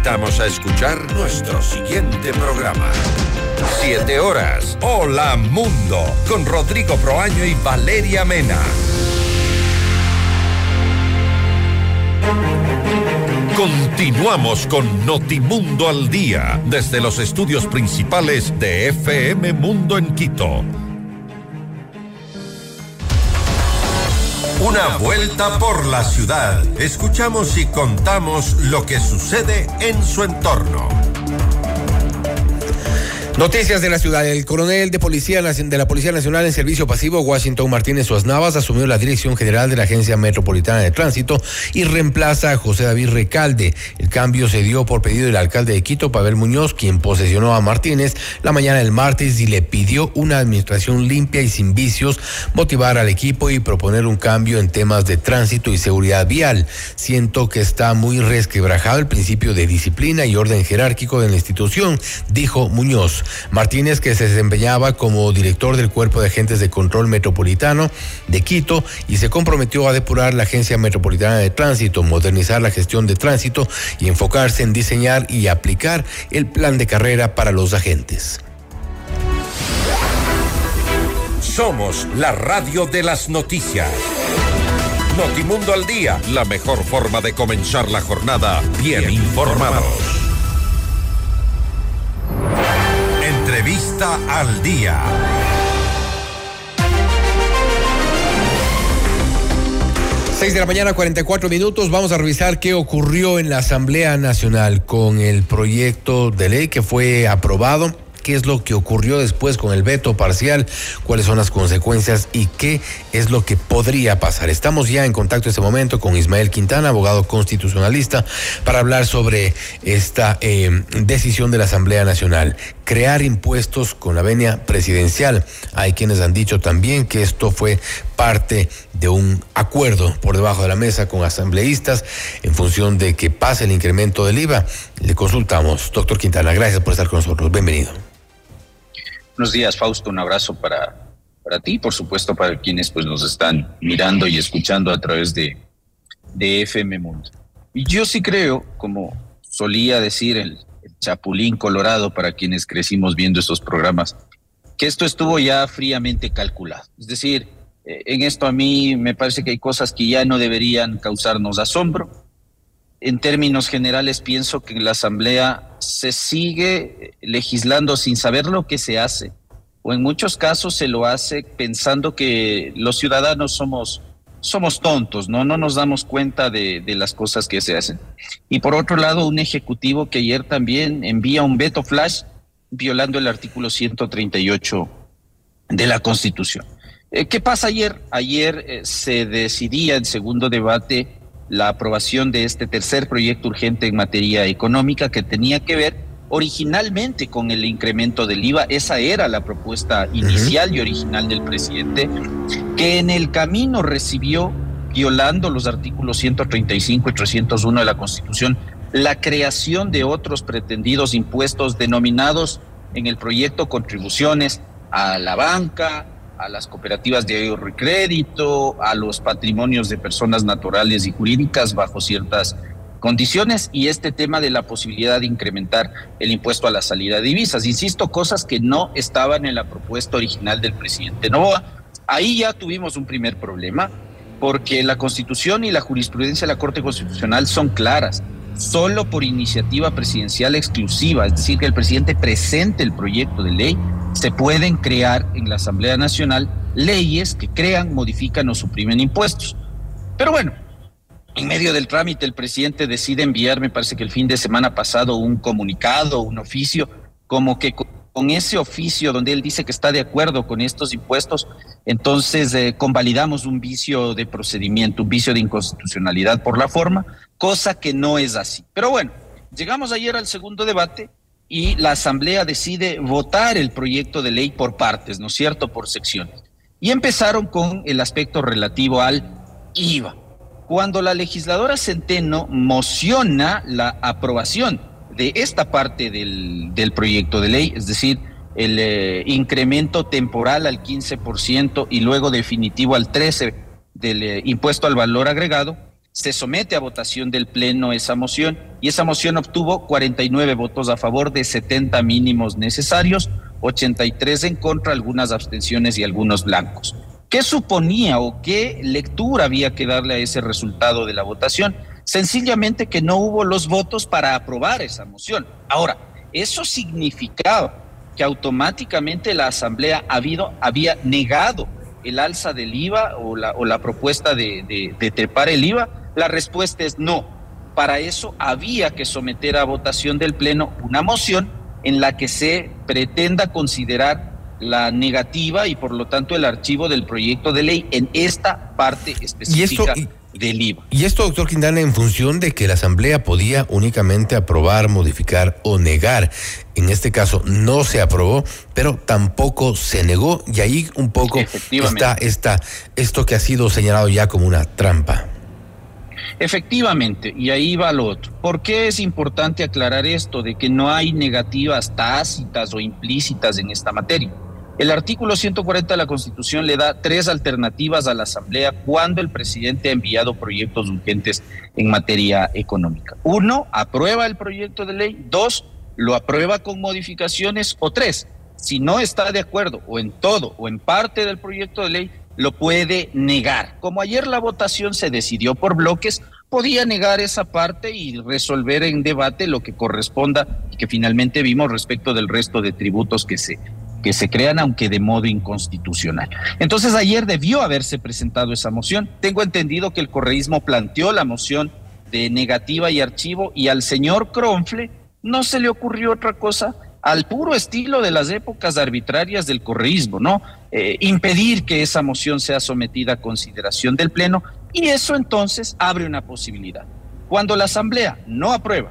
Invitamos a escuchar nuestro siguiente programa. Siete horas. Hola Mundo. Con Rodrigo Proaño y Valeria Mena. Continuamos con Notimundo al Día desde los estudios principales de FM Mundo en Quito. Una vuelta por la ciudad. Escuchamos y contamos lo que sucede en su entorno. Noticias de la ciudad. El coronel de, policía, de la Policía Nacional en Servicio Pasivo, Washington Martínez Suaz Navas, asumió la dirección general de la Agencia Metropolitana de Tránsito y reemplaza a José David Recalde. El cambio se dio por pedido del alcalde de Quito, Pavel Muñoz, quien posesionó a Martínez la mañana del martes y le pidió una administración limpia y sin vicios, motivar al equipo y proponer un cambio en temas de tránsito y seguridad vial. Siento que está muy resquebrajado el principio de disciplina y orden jerárquico de la institución, dijo Muñoz. Martínez, que se desempeñaba como director del Cuerpo de Agentes de Control Metropolitano de Quito y se comprometió a depurar la Agencia Metropolitana de Tránsito, modernizar la gestión de tránsito y enfocarse en diseñar y aplicar el plan de carrera para los agentes. Somos la radio de las noticias. Notimundo al día, la mejor forma de comenzar la jornada bien, informados. Entrevista al día. 6 de la mañana, 44 minutos. Vamos a revisar qué ocurrió en la Asamblea Nacional con el proyecto de ley que fue aprobado qué es lo que ocurrió después con el veto parcial, cuáles son las consecuencias y qué es lo que podría pasar. Estamos ya en contacto en este momento con Ismael Quintana, abogado constitucionalista, para hablar sobre esta eh, decisión de la Asamblea Nacional, crear impuestos con la venia presidencial. Hay quienes han dicho también que esto fue parte de un acuerdo por debajo de la mesa con asambleístas en función de que pase el incremento del IVA. Le consultamos. Doctor Quintana, gracias por estar con nosotros. Bienvenido. Buenos días, Fausto. Un abrazo para, para ti por supuesto para quienes pues, nos están mirando y escuchando a través de, de FM Mundo. Y yo sí creo, como solía decir el Chapulín Colorado para quienes crecimos viendo esos programas, que esto estuvo ya fríamente calculado. Es decir, eh, en esto a mí me parece que hay cosas que ya no deberían causarnos asombro. En términos generales, pienso que en la Asamblea se sigue legislando sin saber lo que se hace, o en muchos casos se lo hace pensando que los ciudadanos somos, somos tontos, ¿no? No nos damos cuenta de, las cosas que se hacen. Y por otro lado, un ejecutivo que ayer también envía un veto flash violando el artículo 138 de la Constitución. Eh, ¿Qué pasa ayer? Ayer eh, se decidía en segundo debate la aprobación de este tercer proyecto urgente en materia económica que tenía que ver originalmente con el incremento del IVA. Esa era la propuesta inicial y original del presidente, que en el camino recibió, violando los artículos 135 y 301 de la Constitución, la creación de otros pretendidos impuestos denominados en el proyecto contribuciones a la banca, a las cooperativas de ahorro y crédito, a los patrimonios de personas naturales y jurídicas bajo ciertas condiciones y este tema de la posibilidad de incrementar el impuesto a la salida de divisas. Insisto, cosas que no estaban en la propuesta original del presidente Novoa. Ahí ya tuvimos un primer problema porque la Constitución y la jurisprudencia de la Corte Constitucional son claras. Solo por iniciativa presidencial exclusiva, es decir, que el presidente presente el proyecto de ley, se pueden crear en la Asamblea Nacional leyes que crean, modifican o suprimen impuestos. Pero bueno, en medio del trámite el presidente decide enviar, me parece que el fin de semana pasado, un comunicado, un oficio, como que con ese oficio donde él dice que está de acuerdo con estos impuestos, entonces eh, convalidamos un vicio de procedimiento, un vicio de inconstitucionalidad por la forma, cosa que no es así. Pero bueno, llegamos ayer al segundo debate y la Asamblea decide votar el proyecto de ley por partes, ¿no es cierto?, por secciones. Y empezaron con el aspecto relativo al IVA. Cuando la legisladora Centeno mociona la aprobación de esta parte del, del proyecto de ley, es decir, el eh, incremento temporal al 15% y luego definitivo al 13% del eh, impuesto al valor agregado, se somete a votación del Pleno esa moción y esa moción obtuvo 49 votos a favor de 70 mínimos necesarios, 83 en contra, algunas abstenciones y algunos blancos. ¿Qué suponía o qué lectura había que darle a ese resultado de la votación? Sencillamente que no hubo los votos para aprobar esa moción. Ahora, eso significaba que automáticamente la Asamblea habido, había negado el alza del IVA o la, o la propuesta de, de, de trepar el IVA la respuesta es no. Para eso había que someter a votación del Pleno una moción en la que se pretenda considerar la negativa y por lo tanto el archivo del proyecto de ley en esta parte específica del IVA. Y esto, doctor Quintana, en función de que la Asamblea podía únicamente aprobar, modificar o negar. En este caso no se aprobó, pero tampoco se negó y ahí un poco está, está esto que ha sido señalado ya como una trampa. Efectivamente, y ahí va lo otro. ¿Por qué es importante aclarar esto de que no hay negativas tácitas o implícitas en esta materia? El artículo 140 de la Constitución le da tres alternativas a la Asamblea cuando el presidente ha enviado proyectos urgentes en materia económica. Uno, aprueba el proyecto de ley. Dos, lo aprueba con modificaciones. O tres, si no está de acuerdo o en todo o en parte del proyecto de ley, lo puede negar. Como ayer la votación se decidió por bloques, podía negar esa parte y resolver en debate lo que corresponda y que finalmente vimos respecto del resto de tributos que se, que se crean, aunque de modo inconstitucional. Entonces ayer debió haberse presentado esa moción. Tengo entendido que el correísmo planteó la moción de negativa y archivo y al señor Cronfle no se le ocurrió otra cosa al puro estilo de las épocas arbitrarias del correísmo, ¿no? Eh, impedir que esa moción sea sometida a consideración del Pleno y eso entonces abre una posibilidad. Cuando la Asamblea no aprueba,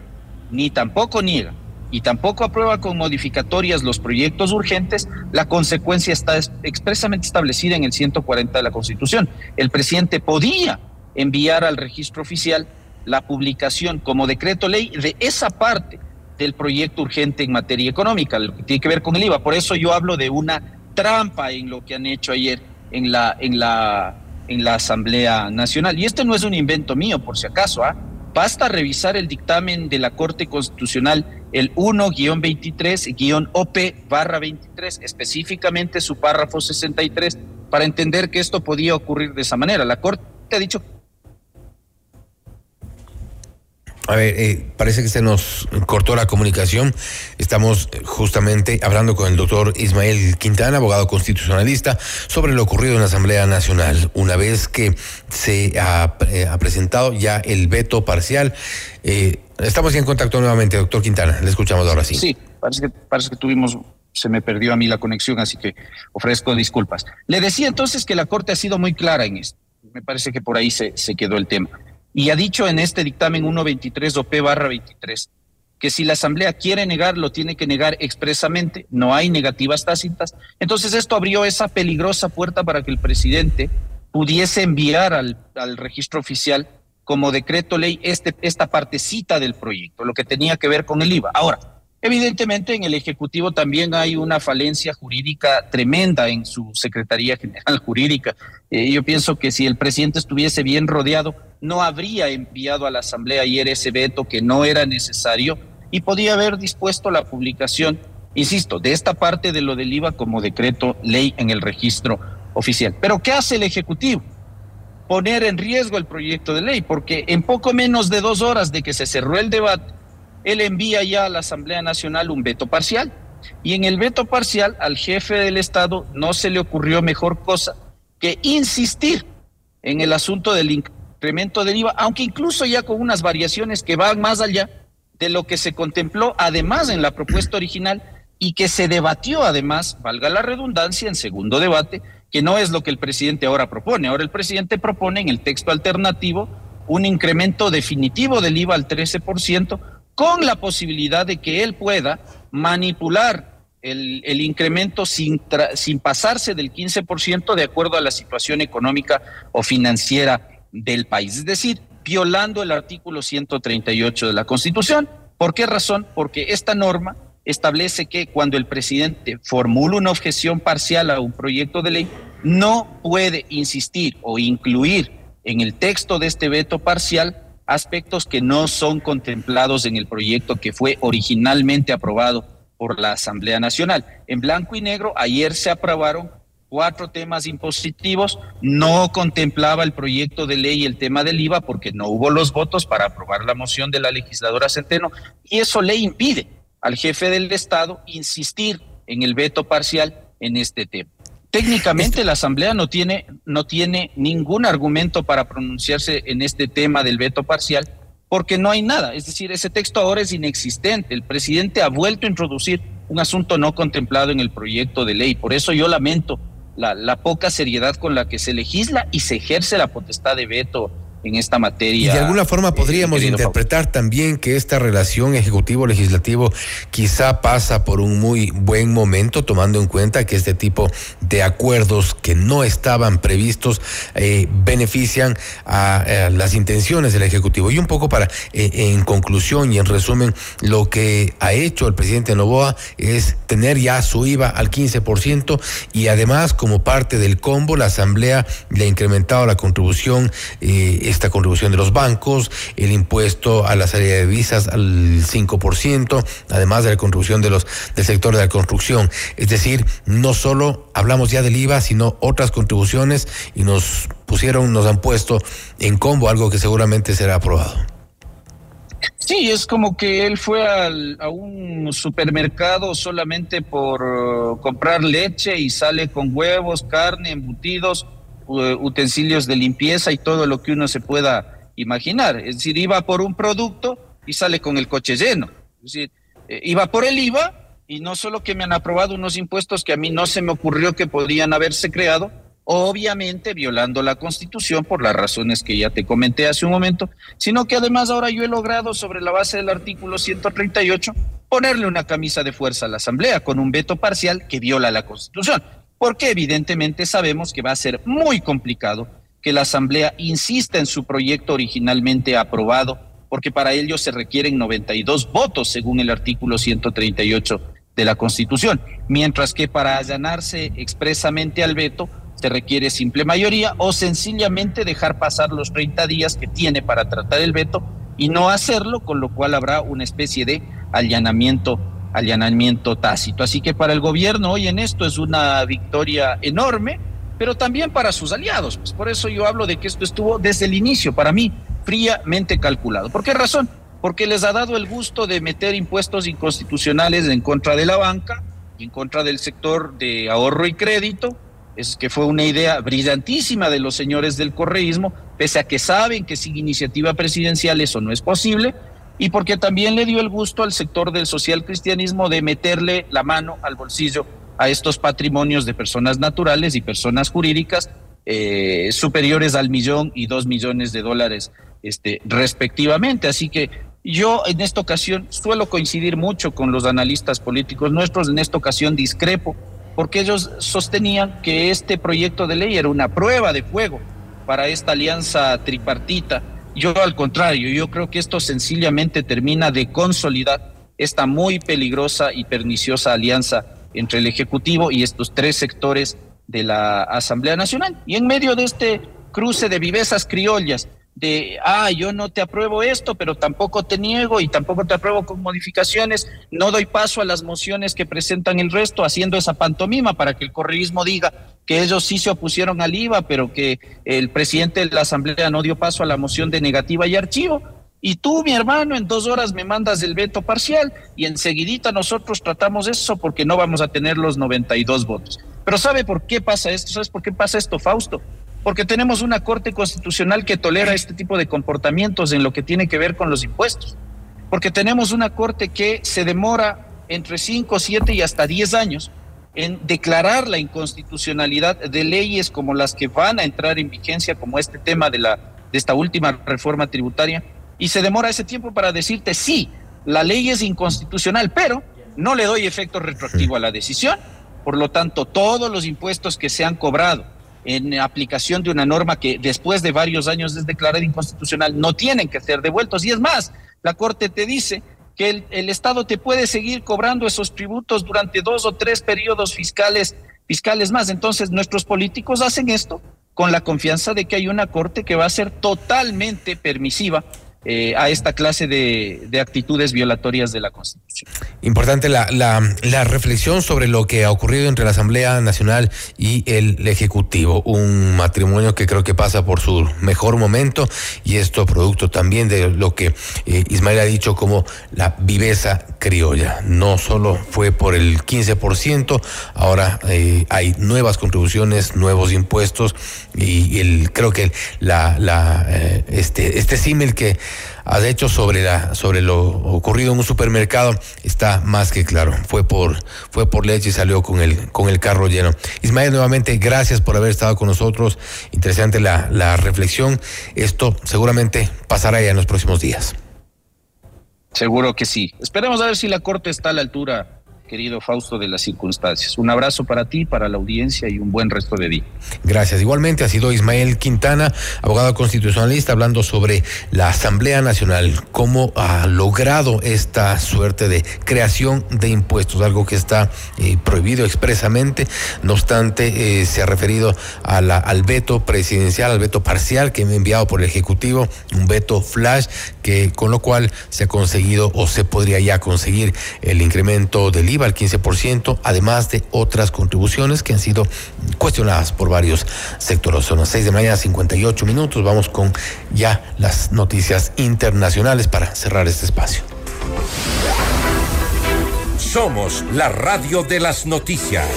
ni tampoco niega, y tampoco aprueba con modificatorias los proyectos urgentes, la consecuencia está expresamente establecida en el 140 de la Constitución. El presidente podía enviar al registro oficial la publicación como decreto ley de esa parte del proyecto urgente en materia económica, lo que tiene que ver con el IVA. Por eso yo hablo de una trampa en lo que han hecho ayer en la, en la, en la Asamblea Nacional. Y este no es un invento mío, por si acaso. ¿ah? Basta revisar el dictamen de la Corte Constitucional, el 1-23-OP barra 23, específicamente su párrafo 63, para entender que esto podía ocurrir de esa manera. La Corte ha dicho A ver, eh, parece que se nos cortó la comunicación. Estamos justamente hablando con el doctor Ismael Quintana, abogado constitucionalista, sobre lo ocurrido en la Asamblea Nacional. Una vez que se ha, eh, presentado ya el veto parcial, eh, estamos en contacto nuevamente, doctor Quintana. Le escuchamos ahora sí. Sí, parece que, parece que tuvimos se me perdió a mí la conexión, así que ofrezco disculpas. Le decía entonces que la Corte ha sido muy clara en esto. Me parece que por ahí se, se quedó el tema y ha dicho en este dictamen 123 OP barra 23 que si la Asamblea quiere negar, lo tiene que negar expresamente, no hay negativas tácitas. Entonces esto abrió esa peligrosa puerta para que el presidente pudiese enviar al, al registro oficial como decreto ley este, esta partecita del proyecto, lo que tenía que ver con el IVA. Ahora, Evidentemente, en el Ejecutivo también hay una falencia jurídica tremenda en su Secretaría General Jurídica. Eh, yo pienso que si el presidente estuviese bien rodeado, no habría enviado a la Asamblea ayer ese veto que no era necesario y podía haber dispuesto la publicación, insisto, de esta parte de lo del IVA como decreto ley en el registro oficial. Pero ¿qué hace el Ejecutivo? Poner en riesgo el proyecto de ley, porque en poco menos de dos horas de que se cerró el debate, él envía ya a la Asamblea Nacional un veto parcial. Y en el veto parcial al jefe del Estado no se le ocurrió mejor cosa que insistir en el asunto del incremento del IVA, aunque incluso ya con unas variaciones que van más allá de lo que se contempló además en la propuesta original y que se debatió además, valga la redundancia, en segundo debate, que no es lo que el presidente ahora propone. Ahora el presidente propone en el texto alternativo un incremento definitivo del IVA al 13%, con la posibilidad de que él pueda manipular el, incremento sin, sin pasarse del 15% de acuerdo a la situación económica o financiera del país. Es decir, violando el artículo 138 de la Constitución. ¿Por qué razón? Porque esta norma establece que cuando el presidente formula una objeción parcial a un proyecto de ley, no puede insistir o incluir en el texto de este veto parcial aspectos que no son contemplados en el proyecto que fue originalmente aprobado por la Asamblea Nacional. En blanco y negro, ayer se aprobaron cuatro temas impositivos, no contemplaba el proyecto de ley el tema del IVA porque no hubo los votos para aprobar la moción de la legisladora Centeno y eso le impide al jefe del Estado insistir en el veto parcial en este tema. Técnicamente la Asamblea no tiene, no tiene ningún argumento para pronunciarse en este tema del veto parcial porque no hay nada. Es decir, ese texto ahora es inexistente. El presidente ha vuelto a introducir un asunto no contemplado en el proyecto de ley. Por eso yo lamento la, la poca seriedad con la que se legisla y se ejerce la potestad de veto en esta materia. Y de alguna forma eh, podríamos interpretar también que esta relación ejecutivo-legislativo quizá pasa por un muy buen momento, tomando en cuenta que este tipo de acuerdos que no estaban previstos eh, benefician a, las intenciones del Ejecutivo. Y un poco para, eh, en conclusión y en resumen, lo que ha hecho el presidente Novoa es tener ya su IVA al 15% y además como parte del combo la Asamblea le ha incrementado la contribución esta contribución de los bancos, el impuesto a la salida de visas al 5%, además de la contribución de los del sector de la construcción. Es decir, no solo hablamos ya del IVA, sino otras contribuciones y nos pusieron, nos han puesto en combo algo que seguramente será aprobado. Sí, es como que él fue al, a un supermercado solamente por uh, comprar leche y sale con huevos, carne, embutidos, utensilios de limpieza y todo lo que uno se pueda imaginar. Es decir, iba por un producto y sale con el coche lleno. Es decir, eh, iba por el IVA y no solo que me han aprobado unos impuestos que a mí no se me ocurrió que podrían haberse creado, obviamente violando la Constitución por las razones que ya te comenté hace un momento, sino que además ahora yo he logrado, sobre la base del artículo 138, ponerle una camisa de fuerza a la Asamblea con un veto parcial que viola la Constitución, porque evidentemente sabemos que va a ser muy complicado que la Asamblea insista en su proyecto originalmente aprobado, porque para ello se requieren 92 votos según el artículo 138 de la Constitución, mientras que para allanarse expresamente al veto se requiere simple mayoría o sencillamente dejar pasar los 30 días que tiene para tratar el veto y no hacerlo, con lo cual habrá una especie de allanamiento, allanamiento tácito. Así que para el gobierno hoy en esto es una victoria enorme, pero también para sus aliados. Pues por eso yo hablo de que esto estuvo desde el inicio, para mí, fríamente calculado. ¿Por qué razón? Porque les ha dado el gusto de meter impuestos inconstitucionales en contra de la banca, en contra del sector de ahorro y crédito, es que fue una idea brillantísima de los señores del correísmo, pese a que saben que sin iniciativa presidencial eso no es posible, y porque también le dio el gusto al sector del social cristianismo de meterle la mano al bolsillo a estos patrimonios de personas naturales y personas jurídicas eh, superiores al millón y dos millones de dólares este, respectivamente. Así que yo en esta ocasión suelo coincidir mucho con los analistas políticos nuestros, en esta ocasión discrepo porque ellos sostenían que este proyecto de ley era una prueba de fuego para esta alianza tripartita. Yo al contrario, yo creo que esto sencillamente termina de consolidar esta muy peligrosa y perniciosa alianza entre el Ejecutivo y estos tres sectores de la Asamblea Nacional. Y en medio de este cruce de vivezas criollas, de, ah, yo no te apruebo esto, pero tampoco te niego y tampoco te apruebo con modificaciones, no doy paso a las mociones que presentan el resto, haciendo esa pantomima para que el correísmo diga que ellos sí se opusieron al IVA, pero que el presidente de la Asamblea no dio paso a la moción de negativa y archivo. Y tú, mi hermano, en dos horas me mandas el veto parcial y enseguidita nosotros tratamos eso porque no vamos a tener los 92 votos. Pero ¿sabe por qué pasa esto? ¿Sabes por qué pasa esto, Fausto? porque tenemos una Corte Constitucional que tolera este tipo de comportamientos en lo que tiene que ver con los impuestos, porque tenemos una Corte que se demora entre 5, 7 y hasta 10 años en declarar la inconstitucionalidad de leyes como las que van a entrar en vigencia, como este tema de, la, de esta última reforma tributaria, y se demora ese tiempo para decirte, sí, la ley es inconstitucional, pero no le doy efecto retroactivo a la decisión, por lo tanto, todos los impuestos que se han cobrado, en aplicación de una norma que después de varios años es declarada inconstitucional, no tienen que ser devueltos. Y es más, la Corte te dice que el, Estado te puede seguir cobrando esos tributos durante dos o tres periodos fiscales, fiscales más. Entonces, nuestros políticos hacen esto con la confianza de que hay una Corte que va a ser totalmente permisiva eh, a esta clase de, de, actitudes violatorias de la Constitución. Importante la, la, reflexión sobre lo que ha ocurrido entre la Asamblea Nacional y el Ejecutivo. Un matrimonio que creo que pasa por su mejor momento y esto producto también de lo que eh, Ismael ha dicho como la viveza criolla. No solo fue por el 15%, ahora eh, hay nuevas contribuciones, nuevos impuestos y el, creo que la, la, este, este símil que has hecho sobre la sobre lo ocurrido en un supermercado está más que claro. Fue por fue por leche y salió con el con el carro lleno. Ismael, nuevamente gracias por haber estado con nosotros. Interesante la, la reflexión. Esto seguramente pasará ya en los próximos días. Seguro que sí. Esperemos a ver si la corte está a la altura querido Fausto, de las circunstancias. Un abrazo para ti, para la audiencia y un buen resto de día. Gracias. Igualmente ha sido Ismael Quintana, abogado constitucionalista, hablando sobre la Asamblea Nacional, cómo ha logrado esta suerte de creación de impuestos, algo que está eh, prohibido expresamente. No obstante, eh, se ha referido al veto presidencial, al veto parcial que me ha enviado por el Ejecutivo, un veto flash, que con lo cual se ha conseguido o se podría ya conseguir el incremento del IVA Al 15%, además de otras contribuciones que han sido cuestionadas por varios sectores. Son las 6 de mañana, 58 minutos. Vamos con ya las noticias internacionales para cerrar este espacio. Somos la radio de las noticias.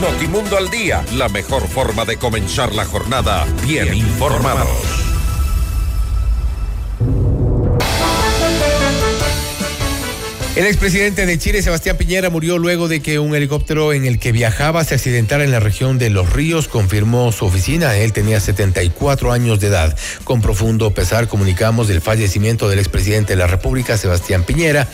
Notimundo al día, la mejor forma de comenzar la jornada bien informados. El expresidente de Chile, Sebastián Piñera, murió luego de que un helicóptero en el que viajaba se accidentara en la región de Los Ríos, confirmó su oficina. Él tenía 74 años de edad. Con profundo pesar comunicamos el fallecimiento del expresidente de la República, Sebastián Piñera.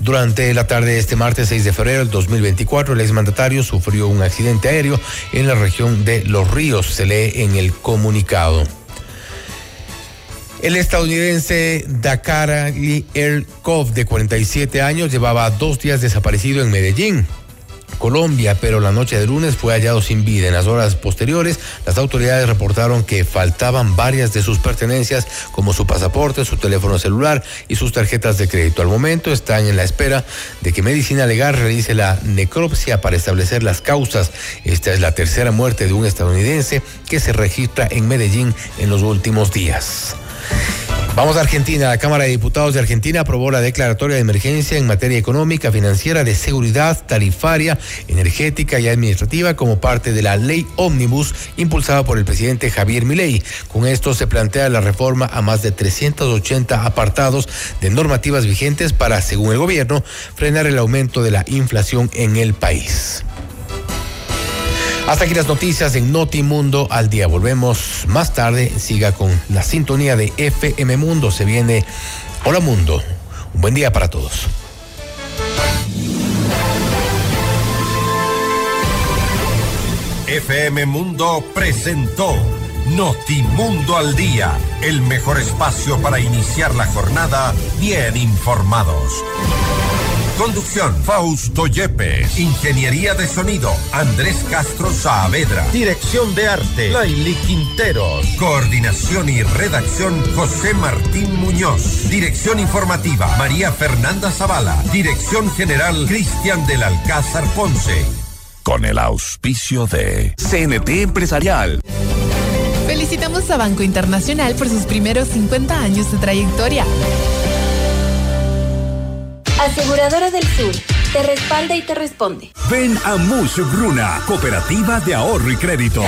Durante la tarde de este martes 6 de febrero del 2024, el exmandatario sufrió un accidente aéreo en la región de Los Ríos, se lee en el comunicado. El estadounidense Dakar Erkov, de 47 años, llevaba dos días desaparecido en Medellín. Colombia, pero la noche de lunes fue hallado sin vida. En las horas posteriores, las autoridades reportaron que faltaban varias de sus pertenencias, como su pasaporte, su teléfono celular y sus tarjetas de crédito. Al momento están en la espera de que Medicina Legal realice la necropsia para establecer las causas. Esta es la tercera muerte de un estadounidense que se registra en Medellín en los últimos días. Vamos a Argentina. La Cámara de Diputados de Argentina aprobó la declaratoria de emergencia en materia económica, financiera, de seguridad, tarifaria, energética y administrativa como parte de la ley Omnibus impulsada por el presidente Javier Milei. Con esto se plantea la reforma a más de 380 apartados de normativas vigentes para, según el gobierno, frenar el aumento de la inflación en el país. Hasta aquí las noticias en Notimundo al día. Volvemos más tarde. Siga con la sintonía de FM Mundo. Se viene Hola Mundo. Un buen día para todos. FM Mundo presentó Notimundo al día, el mejor espacio para iniciar la jornada bien informados. Conducción, Fausto Yepes. Ingeniería de sonido, Andrés Castro Saavedra. Dirección de arte, Laili Quinteros. Coordinación y redacción, José Martín Muñoz. Dirección informativa, María Fernanda Zavala. Dirección general, Cristian del Alcázar Ponce. Con el auspicio de CNT Empresarial. Felicitamos a Banco Internacional por sus primeros 50 años de trayectoria. Aseguradora del Sur. Te respalda y te responde. Ven a Mush Bruna, Cooperativa de Ahorro y Crédito.